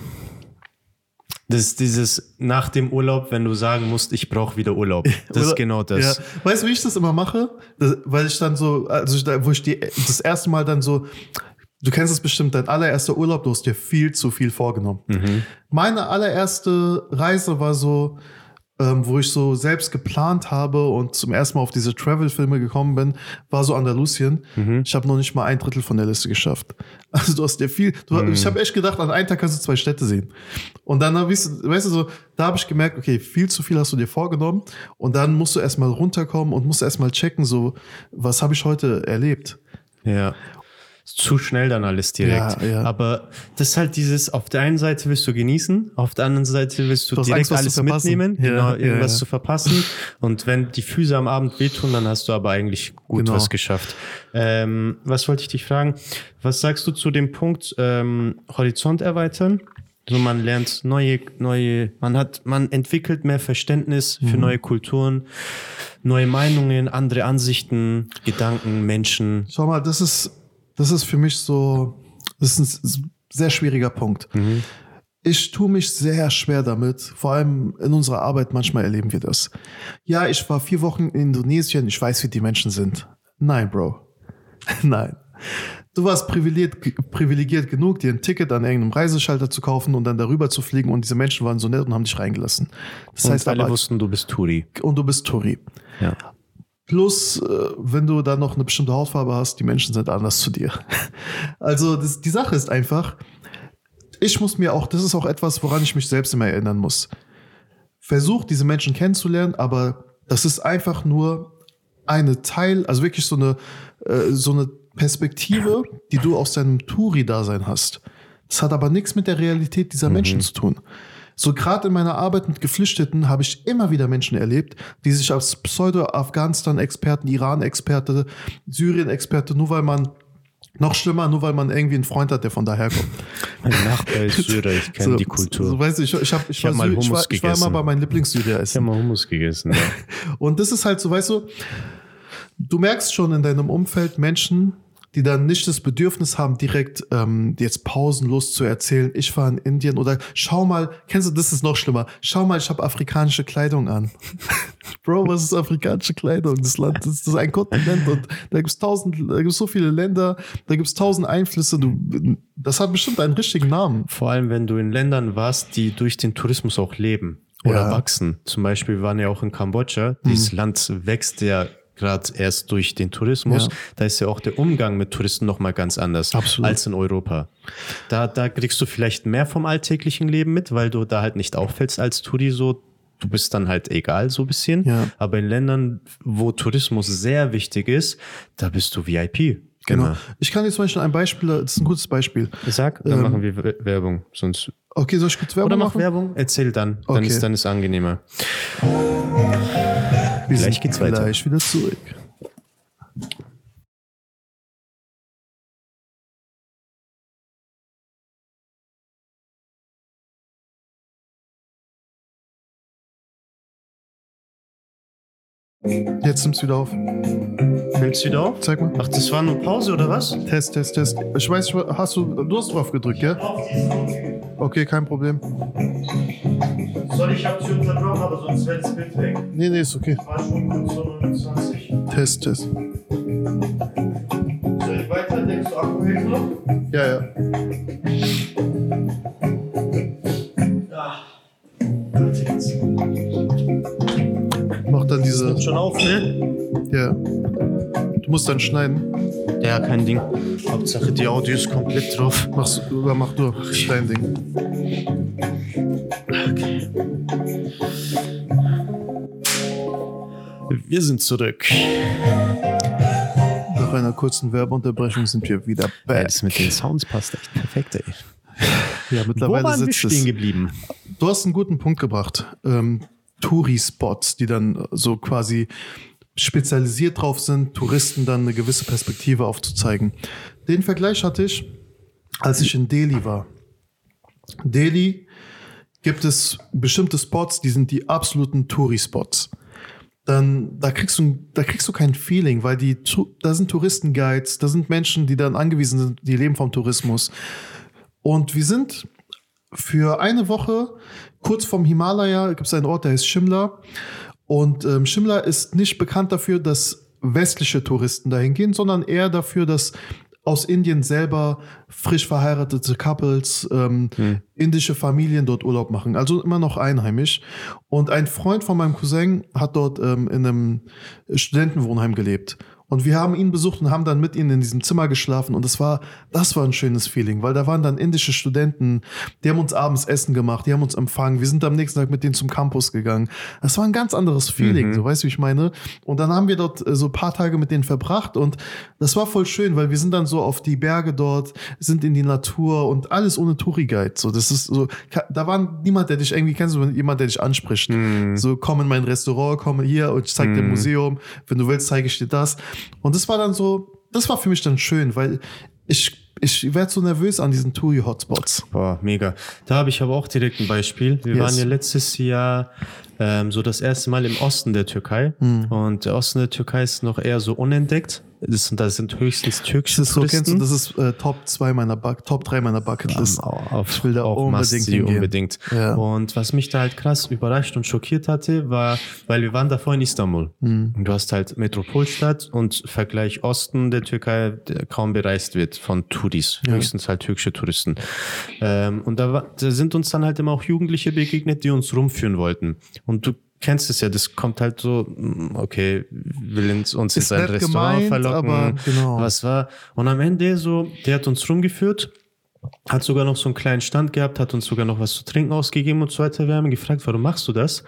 [SPEAKER 2] das, dieses nach dem Urlaub, wenn du sagen musst, ich brauche wieder Urlaub. Das ist
[SPEAKER 1] Oder-
[SPEAKER 2] genau das.
[SPEAKER 1] Ja. Weißt du, wie ich das immer mache? Das, weil ich dann so, also da- wo ich die, das erste Mal dann so, du kennst es bestimmt, dein allererster Urlaub, du hast dir viel zu viel vorgenommen.
[SPEAKER 2] Mhm.
[SPEAKER 1] Meine allererste Reise war so, ähm, wo ich so selbst geplant habe und zum ersten Mal auf diese Travel-Filme gekommen bin, war so Andalusien.
[SPEAKER 2] Mhm.
[SPEAKER 1] Ich habe noch nicht mal ein Drittel von der Liste geschafft. Also du hast dir viel, du,
[SPEAKER 2] Mhm.
[SPEAKER 1] ich habe echt gedacht, an einem Tag kannst du zwei Städte sehen. Und dann hab ich, weißt du so, da habe ich gemerkt, okay, viel zu viel hast du dir vorgenommen und dann musst du erstmal runterkommen und musst erstmal checken, so, was habe ich heute erlebt?
[SPEAKER 2] Ja. Zu schnell dann alles direkt.
[SPEAKER 1] Ja, ja.
[SPEAKER 2] Aber das ist halt dieses, auf der einen Seite willst du genießen, auf der anderen Seite willst du
[SPEAKER 1] Du
[SPEAKER 2] direkt
[SPEAKER 1] Angst,
[SPEAKER 2] alles mitnehmen,
[SPEAKER 1] Ja,
[SPEAKER 2] genau, irgendwas zu verpassen. Und wenn die Füße am Abend wehtun, dann hast du aber eigentlich gut
[SPEAKER 1] Genau.
[SPEAKER 2] was geschafft. Ähm, was wollte ich dich fragen? Was sagst du zu dem Punkt ähm, Horizont erweitern? So man lernt neue, neue, man hat, man entwickelt mehr Verständnis
[SPEAKER 1] Mhm.
[SPEAKER 2] für neue Kulturen, neue Meinungen, andere Ansichten, Gedanken, Menschen.
[SPEAKER 1] Schau mal, das ist, das ist für mich so, das ist ein sehr schwieriger Punkt. Ich tue mich sehr schwer damit, vor allem in unserer Arbeit, manchmal erleben wir das. Ja, ich war vier Wochen in Indonesien, ich weiß, wie die Menschen sind. Nein, Bro. Nein. Du warst privilegiert, privilegiert genug, dir ein Ticket an irgendeinem Reiseschalter zu kaufen und dann darüber zu fliegen und diese Menschen waren so nett und haben dich reingelassen. Das
[SPEAKER 2] Und
[SPEAKER 1] heißt
[SPEAKER 2] alle
[SPEAKER 1] aber,
[SPEAKER 2] wussten, du bist Turi.
[SPEAKER 1] und du bist Touri.
[SPEAKER 2] Ja.
[SPEAKER 1] Plus, äh, wenn du dann noch eine bestimmte Hautfarbe hast, die Menschen sind anders zu dir. Also das, die Sache ist einfach, ich muss mir auch, das ist auch etwas, woran ich mich selbst immer erinnern muss. Versuch, diese Menschen kennenzulernen, aber das ist einfach nur eine Teil, also wirklich so eine, äh, so eine Perspektive, die du aus deinem Touri-Dasein hast. Das hat aber nichts mit der Realität dieser Menschen zu tun. So gerade in meiner Arbeit mit Geflüchteten habe ich immer wieder Menschen erlebt, die sich als Pseudo-Afghanistan-Experten, Iran-Experte, Syrien-Experte, nur weil man noch schlimmer, nur weil man irgendwie einen Freund hat, der von daher kommt.
[SPEAKER 2] Mein Nachbar ist Syrer, ich kenne
[SPEAKER 1] So,
[SPEAKER 2] die Kultur.
[SPEAKER 1] So, weißt du, ich, ich, hab, ich,
[SPEAKER 2] Ich
[SPEAKER 1] war,
[SPEAKER 2] hab mal
[SPEAKER 1] Syri- ich, war,
[SPEAKER 2] Hummus
[SPEAKER 1] ich war immer bei meinem Lieblingssyrier
[SPEAKER 2] ich
[SPEAKER 1] essen.
[SPEAKER 2] habe mal Hummus gegessen. Ja.
[SPEAKER 1] Und das ist halt so, weißt du, du merkst schon in deinem Umfeld Menschen, die dann nicht das Bedürfnis haben, direkt ähm, jetzt pausenlos zu erzählen, ich war in Indien oder schau mal, kennst du, das ist noch schlimmer, schau mal, ich habe afrikanische Kleidung an. Bro, was ist afrikanische Kleidung? Das Land, das, das ist ein Kontinent und da gibt's tausend, da gibt's so viele Länder, da gibt's tausend Einflüsse, du, das hat bestimmt einen richtigen Namen.
[SPEAKER 2] Vor allem, wenn du in Ländern warst, die durch den Tourismus auch leben oder
[SPEAKER 1] Ja.
[SPEAKER 2] wachsen. Zum Beispiel wir waren ja auch in Kambodscha. Dieses Land wächst ja gerade erst durch den Tourismus.
[SPEAKER 1] Ja.
[SPEAKER 2] Da ist ja auch der Umgang mit Touristen nochmal ganz anders
[SPEAKER 1] Absolut.
[SPEAKER 2] als in Europa. Da, da kriegst du vielleicht mehr vom alltäglichen Leben mit, weil du da halt nicht auffällst als Touri so. Du bist dann halt egal so ein bisschen.
[SPEAKER 1] Ja.
[SPEAKER 2] Aber in Ländern, wo Tourismus sehr wichtig ist, da bist du VIP.
[SPEAKER 1] Genau. Ich kann dir zum Beispiel ein Beispiel, das ist ein gutes Beispiel.
[SPEAKER 2] Sag, dann
[SPEAKER 1] Ähm,
[SPEAKER 2] machen wir We- Werbung. Sonst
[SPEAKER 1] Okay, soll ich kurz Werbung
[SPEAKER 2] Oder mach
[SPEAKER 1] machen?
[SPEAKER 2] Werbung, erzähl dann. Dann
[SPEAKER 1] Okay.
[SPEAKER 2] ist dann ist angenehmer.
[SPEAKER 1] Wir
[SPEAKER 2] Gleich geht's weiter.
[SPEAKER 1] Gleich wieder zurück. Jetzt nimmt's wieder auf.
[SPEAKER 2] Nimmst du wieder auf?
[SPEAKER 1] Zeig mal.
[SPEAKER 2] Ach, das war nur Pause oder was?
[SPEAKER 1] Test, Test, Test. Ich weiß, hast du, du hast drauf gedrückt, gell? Okay, kein Problem.
[SPEAKER 2] Sorry, ich hab dich unterbrochen, aber sonst wäre das Bild weg.
[SPEAKER 1] Nee, nee, ist okay.
[SPEAKER 2] War schon kurz so 29.
[SPEAKER 1] Test, Test.
[SPEAKER 2] Soll ich weiter? Denkst du, Akku hält noch?
[SPEAKER 1] Ja, ja.
[SPEAKER 2] Schon auf, ne?
[SPEAKER 1] Ja. Du musst dann schneiden.
[SPEAKER 2] Ja, kein Ding. Hauptsache die Audio ist komplett drauf.
[SPEAKER 1] Mach's, oder mach du. Ist dein Ding.
[SPEAKER 2] Wir sind zurück.
[SPEAKER 1] Nach einer kurzen Werbeunterbrechung sind wir wieder
[SPEAKER 2] Ja,
[SPEAKER 1] back.
[SPEAKER 2] das mit den Sounds passt echt perfekt, ey.
[SPEAKER 1] Ja,
[SPEAKER 2] Wo
[SPEAKER 1] mittlerweile
[SPEAKER 2] waren wir
[SPEAKER 1] sitzt
[SPEAKER 2] stehen
[SPEAKER 1] es.
[SPEAKER 2] geblieben?
[SPEAKER 1] Du hast einen guten Punkt gebracht. Ähm, Touri-Spots, die dann so quasi spezialisiert drauf sind, Touristen dann eine gewisse Perspektive aufzuzeigen. Den Vergleich hatte ich, als ich in Delhi war. Delhi gibt es bestimmte Spots, die sind die absoluten Touri-Spots. dann da kriegst du da kriegst du kein Feeling, weil die da sind Touristenguides, da sind Menschen, die dann angewiesen sind, die leben vom Tourismus. Und wir sind für eine Woche kurz vom Himalaya gibt es einen Ort, der heißt Shimla. Und ähm, Shimla ist nicht bekannt dafür, dass westliche Touristen dahin gehen, sondern eher dafür, dass aus Indien selber frisch verheiratete Couples, ähm, indische Familien dort Urlaub machen. Also immer noch einheimisch. Und ein Freund von meinem Cousin hat dort ähm, in einem Studentenwohnheim gelebt. Und wir haben ihn besucht und haben dann mit ihm in diesem Zimmer geschlafen. Und das war, das war ein schönes Feeling, weil da waren dann indische Studenten, die haben uns abends Essen gemacht, die haben uns empfangen. Wir sind am nächsten Tag mit denen zum Campus gegangen. Das war ein ganz anderes Feeling, so weißt du, wie ich meine? Und dann haben wir dort äh, so ein paar Tage mit denen verbracht und das war voll schön, weil wir sind dann so auf die Berge dort, sind in die Natur und alles ohne Touri-Guide. So, das ist so, da war niemand, der dich irgendwie kennst, du, jemand, der dich anspricht. So, komm in mein Restaurant, komm hier und ich zeig dir ein Museum. Wenn du willst, zeige ich dir das. Und das war dann so, das war für mich dann schön, weil ich, ich werde so nervös an diesen Touri-Hotspots.
[SPEAKER 2] Boah, mega. Da habe ich aber auch direkt ein Beispiel. Wir
[SPEAKER 1] Yes.
[SPEAKER 2] waren ja letztes Jahr ähm, so das erste Mal im Osten der Türkei.
[SPEAKER 1] Hm.
[SPEAKER 2] Und der Osten der Türkei ist noch eher so unentdeckt. Das, sind- das sind höchstens
[SPEAKER 1] Das
[SPEAKER 2] türkische
[SPEAKER 1] ist so, kennst du,
[SPEAKER 2] Touristen.
[SPEAKER 1] das ist äh, Top 2 meiner Buck, Top 3 meiner Bucketlist.
[SPEAKER 2] auf,
[SPEAKER 1] Ich will da
[SPEAKER 2] auf
[SPEAKER 1] unbedingt hingehen.
[SPEAKER 2] unbedingt.
[SPEAKER 1] Ja.
[SPEAKER 2] Und was mich da halt krass überrascht und schockiert hatte, war, weil wir waren davor in Istanbul.
[SPEAKER 1] Mhm.
[SPEAKER 2] Du hast halt Metropolstadt und Vergleich Osten der Türkei, der kaum bereist wird von Touris, höchstens halt türkische Touristen. Ähm, und da, war, da sind uns dann halt immer auch Jugendliche begegnet, die uns rumführen wollten. Und du kennst es ja, das kommt halt so, mm, okay, will uns, in sein Restaurant
[SPEAKER 1] gemeint,
[SPEAKER 2] verlocken.
[SPEAKER 1] aber genau.
[SPEAKER 2] Was war? Und am Ende so, der hat uns rumgeführt, hat sogar noch so einen kleinen Stand gehabt, hat uns sogar noch was zu trinken ausgegeben und so weiter. Wir haben gefragt, warum machst du das?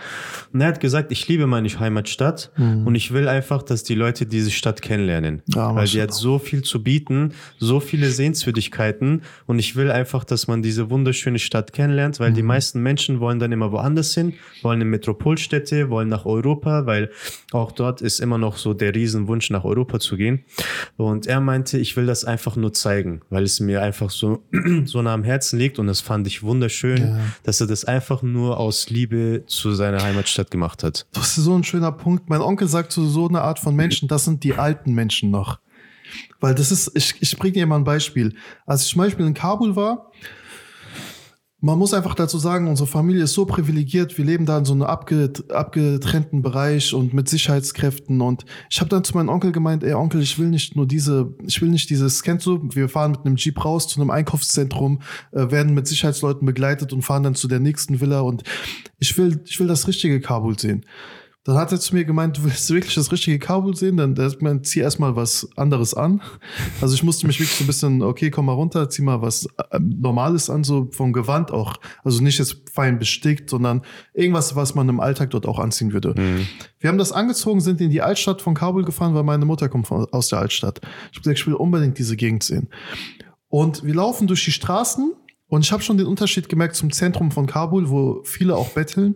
[SPEAKER 2] Und er hat gesagt, ich liebe meine Heimatstadt und ich will einfach, dass die Leute diese Stadt kennenlernen.
[SPEAKER 1] Mhm. Ja,
[SPEAKER 2] weil die
[SPEAKER 1] Maschallah.
[SPEAKER 2] hat so viel zu bieten, so viele Sehenswürdigkeiten und ich will einfach, dass man diese wunderschöne Stadt kennenlernt, weil die
[SPEAKER 1] Mhm.
[SPEAKER 2] meisten Menschen wollen dann immer woanders hin, wollen in Metropolstädte, wollen nach Europa, weil auch dort ist immer noch so der Riesenwunsch, nach Europa zu gehen. Und er meinte, ich will das einfach nur zeigen, weil es mir einfach so, so nah am Herzen liegt und das fand ich wunderschön,
[SPEAKER 1] Ja.
[SPEAKER 2] dass er das einfach nur aus Liebe zu seiner Heimatstadt gemacht hat.
[SPEAKER 1] Das ist so ein schöner Punkt. Mein Onkel sagt zu so eine Art von Menschen, das sind die alten Menschen noch. Weil das ist, ich, ich bringe dir mal ein Beispiel. Als ich zum Beispiel in Kabul war, man muss einfach dazu sagen, unsere Familie ist so privilegiert. Wir leben da in so einem abge, abgetrennten Bereich und mit Sicherheitskräften. Und ich habe dann zu meinem Onkel gemeint, ey Onkel, ich will nicht nur diese, ich will nicht dieses, kennst du, wir fahren mit einem Jeep raus zu einem Einkaufszentrum, äh, werden mit Sicherheitsleuten begleitet und fahren dann zu der nächsten Villa. Und ich will, ich will das richtige Kabul sehen. Dann hat er zu mir gemeint, du willst wirklich das richtige Kabul sehen? Dann hat man, zieh erstmal was anderes an. Also ich musste mich wirklich so ein bisschen, okay, komm mal runter, zieh mal was äh, Normales an, so vom Gewand auch. Also nicht jetzt fein bestickt, sondern irgendwas, was man im Alltag dort auch anziehen würde. Wir haben das angezogen, sind in die Altstadt von Kabul gefahren, weil meine Mutter kommt von, aus der Altstadt. Ich habe gesagt, ich will unbedingt diese Gegend sehen. Und wir laufen durch die Straßen und ich habe schon den Unterschied gemerkt zum Zentrum von Kabul, wo viele auch betteln,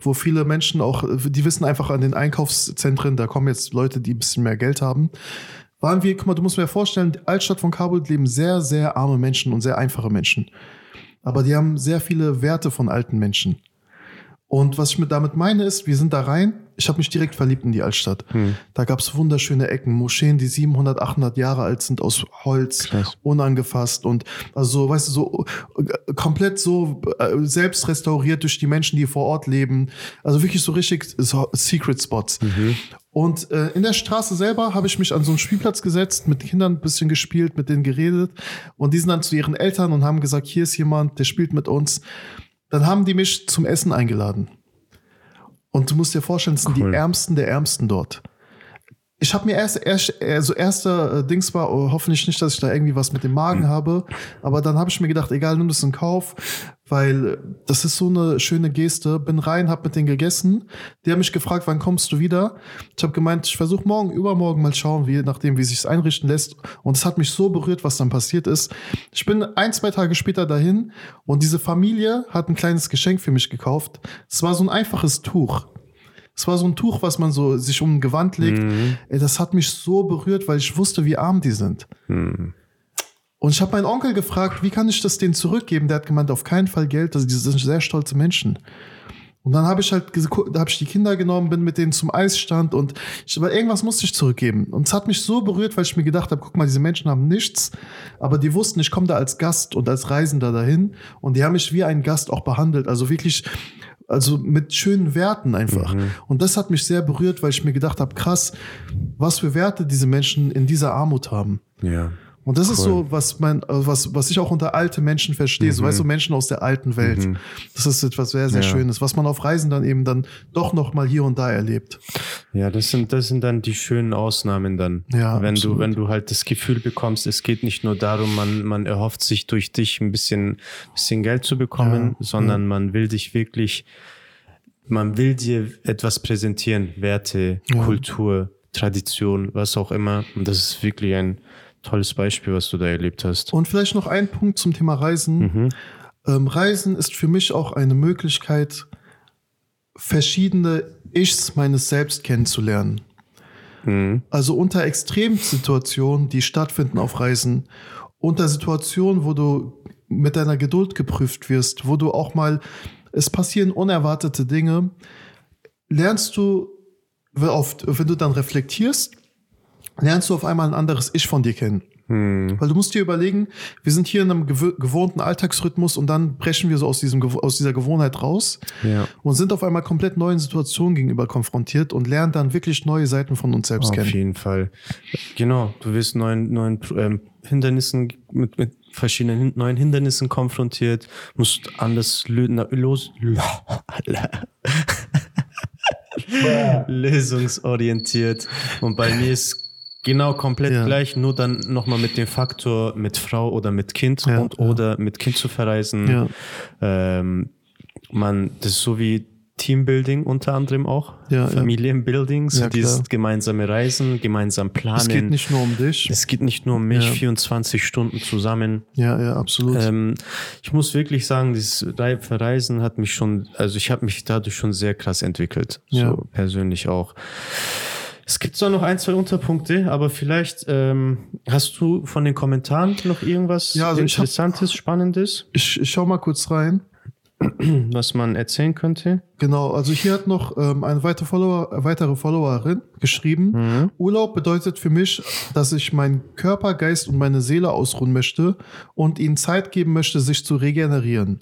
[SPEAKER 1] wo viele Menschen auch, die wissen einfach an den Einkaufszentren, da kommen jetzt Leute, die ein bisschen mehr Geld haben. Waren wir, guck mal, du musst mir vorstellen, die Altstadt von Kabul leben sehr, sehr arme Menschen und sehr einfache Menschen. Aber die haben sehr viele Werte von alten Menschen. Und was ich mit damit meine ist, wir sind da rein. Ich habe mich direkt verliebt in die Altstadt. Da gab es wunderschöne Ecken, Moscheen, die 700, 800 Jahre alt sind, aus Holz,
[SPEAKER 2] Krass.
[SPEAKER 1] unangefasst und also, weißt du, so äh, komplett so äh, selbst restauriert durch die Menschen, die vor Ort leben. Also wirklich so richtig so Secret Spots. Und äh, in der Straße selber habe ich mich an so einen Spielplatz gesetzt, mit Kindern ein bisschen gespielt, mit denen geredet. Und die sind dann zu ihren Eltern und haben gesagt, hier ist jemand, der spielt mit uns. Dann haben die mich zum Essen eingeladen. Und du musst dir vorstellen, es sind
[SPEAKER 2] Cool.
[SPEAKER 1] die Ärmsten der Ärmsten dort. Ich habe mir erst, erst also erster äh, Dings war, oh, hoffentlich nicht, dass ich da irgendwie was mit dem Magen habe, aber dann habe ich mir gedacht, egal, nimm das in Kauf, weil äh, das ist so eine schöne Geste. Bin rein, hab mit denen gegessen. Die haben mich gefragt, wann kommst du wieder? Ich habe gemeint, ich versuche morgen, übermorgen mal schauen, wie nachdem wie sich's einrichten lässt. Und es hat mich so berührt, was dann passiert ist. Ich bin ein, zwei Tage später dahin und diese Familie hat ein kleines Geschenk für mich gekauft. Es war so ein einfaches Tuch. Es war so ein Tuch, was man so sich um ein Gewand legt. Ey, das hat mich so berührt, weil ich wusste, wie arm die sind. Und ich habe meinen Onkel gefragt, wie kann ich das denen zurückgeben? Der hat gemeint, auf keinen Fall Geld. Also die sind sehr stolze Menschen. Und dann habe ich halt, habe ich die Kinder genommen, bin mit denen zum Eisstand und ich, aber irgendwas musste ich zurückgeben. Und es hat mich so berührt, weil ich mir gedacht habe, guck mal, diese Menschen haben nichts, aber die wussten, ich komme da als Gast und als Reisender dahin und die haben mich wie ein Gast auch behandelt. Also wirklich, also mit schönen Werten einfach. Und das hat mich sehr berührt, weil ich mir gedacht habe, krass, was für Werte diese Menschen in dieser Armut haben.
[SPEAKER 2] Ja.
[SPEAKER 1] Und das ist
[SPEAKER 2] Cool.
[SPEAKER 1] so, was mein, äh, was, was ich auch unter alte Menschen verstehe. So, weißt du, Menschen aus der alten Welt. Das ist etwas sehr, sehr
[SPEAKER 2] Ja.
[SPEAKER 1] Schönes, was man auf Reisen dann eben dann doch noch mal hier und da erlebt.
[SPEAKER 2] Ja, das sind, das sind dann die schönen Ausnahmen dann.
[SPEAKER 1] Ja,
[SPEAKER 2] wenn
[SPEAKER 1] absolut.
[SPEAKER 2] du, wenn du halt das Gefühl bekommst, es geht nicht nur darum, man, man erhofft sich durch dich ein bisschen, bisschen Geld zu bekommen,
[SPEAKER 1] Ja,
[SPEAKER 2] sondern man will dich wirklich, man will dir etwas präsentieren, Werte,
[SPEAKER 1] Ja.
[SPEAKER 2] Kultur, Tradition, was auch immer. Und das ist wirklich ein tolles Beispiel, was du da erlebt hast.
[SPEAKER 1] Und vielleicht noch ein Punkt zum Thema Reisen.
[SPEAKER 2] Mhm.
[SPEAKER 1] Ähm, Reisen ist für mich auch eine Möglichkeit, verschiedene Ichs meines Selbst kennenzulernen.
[SPEAKER 2] Mhm.
[SPEAKER 1] Also unter Extremsituationen, die stattfinden auf Reisen, unter Situationen, wo du mit deiner Geduld geprüft wirst, wo du auch mal, es passieren unerwartete Dinge, lernst du, auf- wenn du dann reflektierst, lernst du auf einmal ein anderes Ich von dir kennen.
[SPEAKER 2] Mhm.
[SPEAKER 1] Weil du musst dir überlegen, wir sind hier in einem gewohnten Alltagsrhythmus und dann brechen wir so aus, diesem, aus dieser Gewohnheit raus
[SPEAKER 2] Ja.
[SPEAKER 1] und sind auf einmal komplett neuen Situationen gegenüber konfrontiert und lernen dann wirklich neue Seiten von uns selbst
[SPEAKER 2] Auf
[SPEAKER 1] kennen.
[SPEAKER 2] jeden Fall. Genau, du wirst neuen, neuen ähm, Hindernissen mit, mit verschiedenen neuen Hindernissen konfrontiert, musst anders los, lösungsorientiert. Und bei mir ist genau komplett
[SPEAKER 1] Ja.
[SPEAKER 2] gleich, nur dann nochmal mit dem Faktor mit Frau oder mit Kind
[SPEAKER 1] Ja,
[SPEAKER 2] und oder mit Kind zu verreisen.
[SPEAKER 1] Ja.
[SPEAKER 2] Ähm, man, das ist so wie Teambuilding unter anderem auch,
[SPEAKER 1] Ja, ja.
[SPEAKER 2] Familienbuilding, so
[SPEAKER 1] Ja,
[SPEAKER 2] dieses gemeinsame Reisen, gemeinsam planen.
[SPEAKER 1] Es geht nicht nur um dich.
[SPEAKER 2] Es geht nicht nur um mich,
[SPEAKER 1] Ja.
[SPEAKER 2] 24 Stunden zusammen.
[SPEAKER 1] Ja, ja, absolut.
[SPEAKER 2] Ähm, ich muss wirklich sagen, dieses Rei- Verreisen hat mich schon, also ich habe mich dadurch schon sehr krass entwickelt.
[SPEAKER 1] Ja.
[SPEAKER 2] So persönlich auch. Es gibt zwar noch ein, zwei Unterpunkte, aber vielleicht ähm, hast du von den Kommentaren noch irgendwas
[SPEAKER 1] Ja, also ich hab-
[SPEAKER 2] Interessantes, Spannendes,
[SPEAKER 1] ich, ich schau mal kurz rein.
[SPEAKER 2] was man erzählen könnte?
[SPEAKER 1] Genau, also hier hat noch ähm, eine weitere, Follower, weitere Followerin geschrieben.
[SPEAKER 2] Mhm.
[SPEAKER 1] Urlaub bedeutet für mich, dass ich meinen Körper, Geist und meine Seele ausruhen möchte und ihnen Zeit geben möchte, sich zu regenerieren.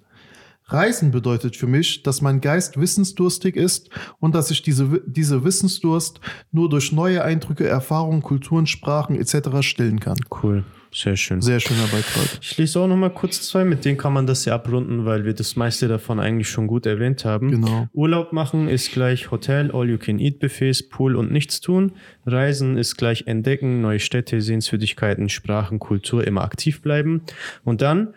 [SPEAKER 1] Reisen bedeutet für mich, dass mein Geist wissensdurstig ist und dass ich diese, diese Wissensdurst nur durch neue Eindrücke, Erfahrungen, Kulturen, Sprachen etc. stillen kann.
[SPEAKER 2] Cool, sehr schön.
[SPEAKER 1] Sehr schöner Beitrag.
[SPEAKER 2] Ich lese auch noch mal kurz zwei, mit denen kann man das ja abrunden, weil wir das meiste davon eigentlich schon gut erwähnt haben.
[SPEAKER 1] Genau.
[SPEAKER 2] Urlaub machen ist gleich Hotel, All-You-Can-Eat-Buffets, Pool und nichts tun. Reisen ist gleich entdecken, neue Städte, Sehenswürdigkeiten, Sprachen, Kultur, immer aktiv bleiben. Und dann,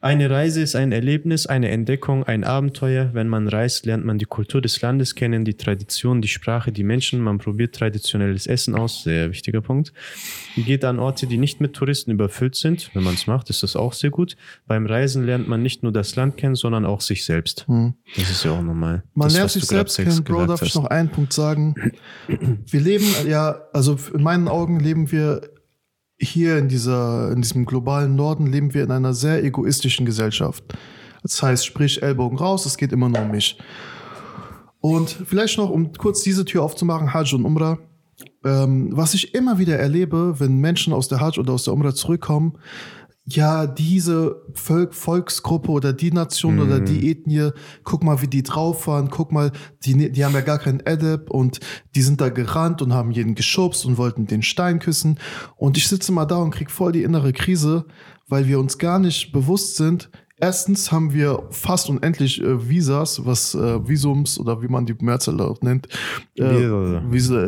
[SPEAKER 2] eine Reise ist ein Erlebnis, eine Entdeckung, ein Abenteuer. Wenn man reist, lernt man die Kultur des Landes kennen, die Tradition, die Sprache, die Menschen. Man probiert traditionelles Essen aus, sehr wichtiger Punkt. Geht an Orte, die nicht mit Touristen überfüllt sind. Wenn man es macht, ist das auch sehr gut. Beim Reisen lernt man nicht nur das Land kennen, sondern auch sich selbst. Das ist ja auch normal.
[SPEAKER 1] Hm. Man
[SPEAKER 2] das,
[SPEAKER 1] lernt sich selbst kennen, Bro, darf ich noch einen Punkt sagen. Wir leben, ja, also in meinen Augen leben wir hier in dieser, in diesem globalen Norden leben wir in einer sehr egoistischen Gesellschaft. Das heißt, sprich Ellbogen raus, es geht immer nur um mich. Und vielleicht noch, um kurz diese Tür aufzumachen, Hajj und Umrah. Ähm, was ich immer wieder erlebe, wenn Menschen aus der Hajj oder aus der Umrah zurückkommen, ja, diese Volk, Volksgruppe oder die Nation oder die Ethnie, guck mal, wie die drauf waren, guck mal, die, ne- die haben ja gar keinen Adab und die sind da gerannt und haben jeden geschubst und wollten den Stein küssen. Und ich sitze mal da und krieg voll die innere Krise, weil wir uns gar nicht bewusst sind, Erstens haben wir fast unendlich äh, Visas, was äh, Visums oder wie man die Mehrzahl auch nennt, äh,
[SPEAKER 2] Visa.
[SPEAKER 1] Visa,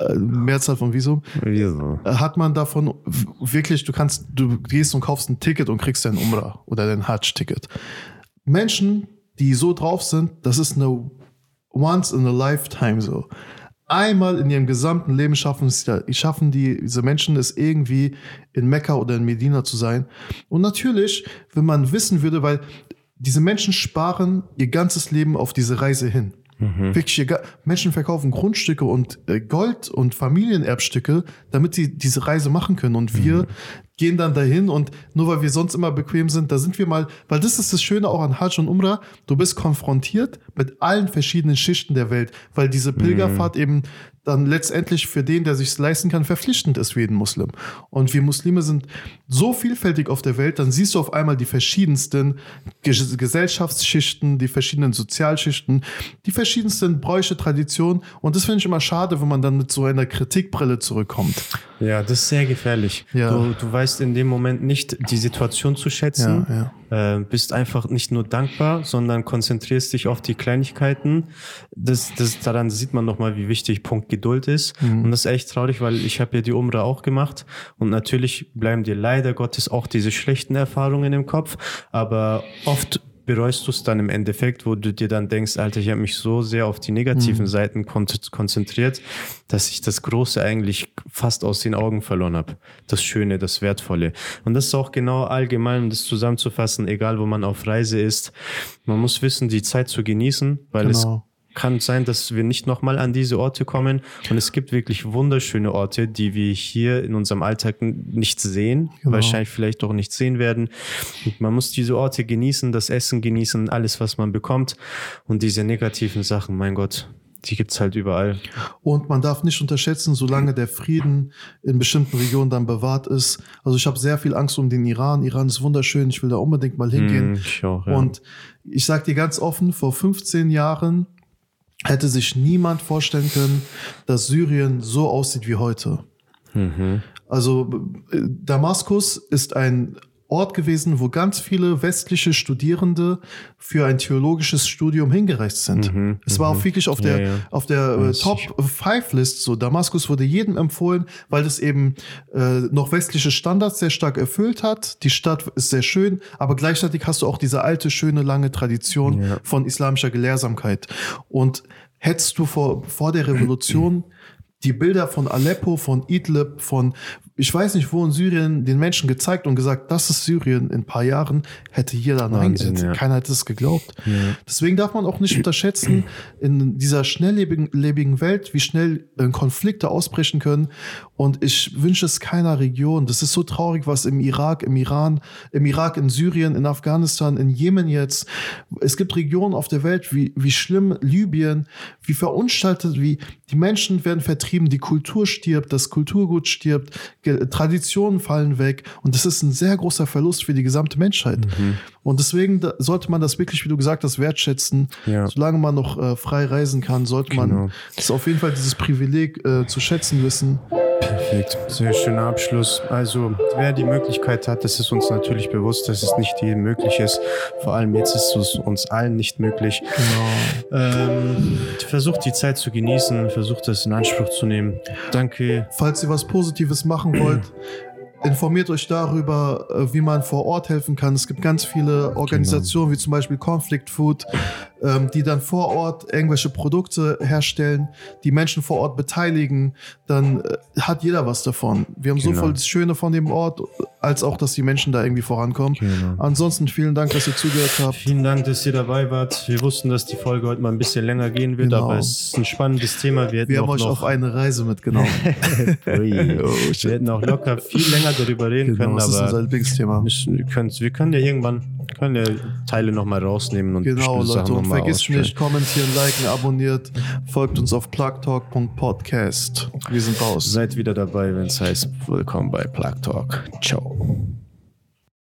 [SPEAKER 1] äh, Mehrzahl von Visum,
[SPEAKER 2] Wieso?
[SPEAKER 1] äh, hat man davon wirklich, du kannst, du gehst und kaufst ein Ticket und kriegst dein Umrah oder dein Hajj-Ticket. Menschen, die so drauf sind, das ist eine once in a lifetime so. Einmal in ihrem gesamten Leben schaffen schaffen die, diese Menschen es irgendwie in Mekka oder in Medina zu sein. Und natürlich, wenn man wissen würde, weil diese Menschen sparen ihr ganzes Leben auf diese Reise hin. Wirklich, egal. Menschen verkaufen Grundstücke und äh, Gold und Familienerbstücke, damit sie diese Reise machen können. Und wir gehen dann dahin und nur weil wir sonst immer bequem sind, da sind wir mal, weil das ist das Schöne auch an Hajj und Umrah, du bist konfrontiert mit allen verschiedenen Schichten der Welt, weil diese Pilgerfahrt eben dann letztendlich für den, der sich leisten kann, verpflichtend ist für jeden Muslim. Und wir Muslime sind so vielfältig auf der Welt, dann siehst du auf einmal die verschiedensten Ges- Gesellschaftsschichten, die verschiedenen Sozialschichten, die verschiedensten Bräuche, Traditionen. Und das finde ich immer schade, wenn man dann mit so einer Kritikbrille zurückkommt.
[SPEAKER 2] Ja, das ist sehr gefährlich.
[SPEAKER 1] Ja.
[SPEAKER 2] Du, du weißt in dem Moment nicht die Situation zu schätzen,
[SPEAKER 1] Ja,
[SPEAKER 2] Äh, bist einfach nicht nur dankbar, sondern konzentrierst dich auf die Kleinigkeiten. Das, das, daran sieht man nochmal, wie wichtig Punkt Geduld ist. Und das ist echt traurig, weil ich habe ja die Umrah auch gemacht und natürlich bleiben dir leider Gottes auch diese schlechten Erfahrungen im Kopf, aber oft bereust du es dann im Endeffekt, wo du dir dann denkst, Alter, ich habe mich so sehr auf die negativen Seiten kon konzentriert, dass ich das Große eigentlich fast aus den Augen verloren habe. Das Schöne, das Wertvolle. Und das ist auch genau allgemein, um das zusammenzufassen, egal wo man auf Reise ist. Man muss wissen, die Zeit zu genießen, weil
[SPEAKER 1] Genau.
[SPEAKER 2] Es kann sein, dass wir nicht nochmal an diese Orte kommen. Und es gibt wirklich wunderschöne Orte, die wir hier in unserem Alltag nicht sehen,
[SPEAKER 1] Genau.
[SPEAKER 2] wahrscheinlich vielleicht auch nicht sehen werden. Und man muss diese Orte genießen, das Essen genießen, alles, was man bekommt. Und diese negativen Sachen, mein Gott, die gibt's halt überall.
[SPEAKER 1] Und man darf nicht unterschätzen, solange der Frieden in bestimmten Regionen dann bewahrt ist. Also ich habe sehr viel Angst um den Iran. Iran ist wunderschön, ich will da unbedingt mal hingehen.
[SPEAKER 2] Hm, ich auch, ja.
[SPEAKER 1] Und ich sag dir ganz offen, vor 15 Jahren hätte sich niemand vorstellen können, dass Syrien so aussieht wie heute.
[SPEAKER 2] Mhm.
[SPEAKER 1] Also äh, Damaskus ist ein Ort gewesen, wo ganz viele westliche Studierende für ein theologisches Studium hingereist sind.
[SPEAKER 2] Mhm,
[SPEAKER 1] Es war auch wirklich auf der,
[SPEAKER 2] Ja, ja.
[SPEAKER 1] auf der äh, Top 5 List. So Damaskus wurde jedem empfohlen, weil es eben äh, noch westliche Standards sehr stark erfüllt hat. Die Stadt ist sehr schön, aber gleichzeitig hast du auch diese alte, schöne, lange Tradition
[SPEAKER 2] Ja.
[SPEAKER 1] von islamischer Gelehrsamkeit. Und hättest du vor, vor der Revolution die Bilder von Aleppo, von Idlib, von ich weiß nicht wo in Syrien den Menschen gezeigt und gesagt, das ist Syrien in ein paar Jahren, hätte jeder nein, hätte,
[SPEAKER 2] ja.
[SPEAKER 1] keiner hätte es geglaubt. Deswegen darf man auch nicht unterschätzen, in dieser schnelllebigen lebigen Welt, wie schnell äh, Konflikte ausbrechen können. Und ich wünsche es keiner Region. Das ist so traurig, was im Irak, im Iran, im Irak, in Syrien, in Afghanistan, in Jemen jetzt. Es gibt Regionen auf der Welt, wie, wie schlimm Libyen, wie verunstaltet, wie die Menschen werden vertrieben, die Kultur stirbt, das Kulturgut stirbt, Traditionen fallen weg. Und das ist ein sehr großer Verlust für die gesamte Menschheit. Und deswegen sollte man das wirklich, wie du gesagt hast, wertschätzen.
[SPEAKER 2] Ja.
[SPEAKER 1] Solange man noch äh, frei reisen kann, sollte
[SPEAKER 2] Genau.
[SPEAKER 1] man das auf jeden Fall dieses Privileg äh, zu schätzen wissen.
[SPEAKER 2] Perfekt, sehr schöner Abschluss. Also, wer die Möglichkeit hat, das ist uns natürlich bewusst, dass es nicht jedem möglich ist. Vor allem jetzt ist es uns allen nicht möglich.
[SPEAKER 1] Genau.
[SPEAKER 2] Ähm, versucht die Zeit zu genießen, versucht das in Anspruch zu nehmen. Danke.
[SPEAKER 1] Falls ihr was Positives machen wollt, informiert euch darüber, äh, wie man vor Ort helfen kann. Es gibt ganz viele Organisationen, wie zum Beispiel Conflict Food, ähm, die dann vor Ort irgendwelche Produkte herstellen, die Menschen vor Ort beteiligen. Dann äh, hat jeder was davon. Wir haben
[SPEAKER 2] Genau.
[SPEAKER 1] sowohl das Schöne von dem Ort, als auch, dass die Menschen da irgendwie vorankommen.
[SPEAKER 2] Genau.
[SPEAKER 1] Ansonsten vielen Dank, dass ihr zugehört habt.
[SPEAKER 2] Vielen Dank, dass ihr dabei wart. Wir wussten, dass die Folge heute mal ein bisschen länger gehen wird,
[SPEAKER 1] Genau.
[SPEAKER 2] aber es ist ein spannendes Thema. Wir,
[SPEAKER 1] Wir haben euch auf eine Reise mitgenommen.
[SPEAKER 2] Wir hätten auch locker viel länger darüber reden
[SPEAKER 1] genau,
[SPEAKER 2] können,
[SPEAKER 1] das ist unser
[SPEAKER 2] aber
[SPEAKER 1] Lieblingsthema.
[SPEAKER 2] müssen, wir, können, ja irgendwann können ja Teile nochmal rausnehmen und
[SPEAKER 1] Genau, Leute,
[SPEAKER 2] Sachen
[SPEAKER 1] und
[SPEAKER 2] noch mal
[SPEAKER 1] vergisst
[SPEAKER 2] ausstellen.
[SPEAKER 1] nicht, kommentieren, liken, abonniert, folgt uns auf plugtalk.podcast. Wir sind raus.
[SPEAKER 2] Seid wieder dabei, wenn es heißt, willkommen bei Plug Talk. Ciao.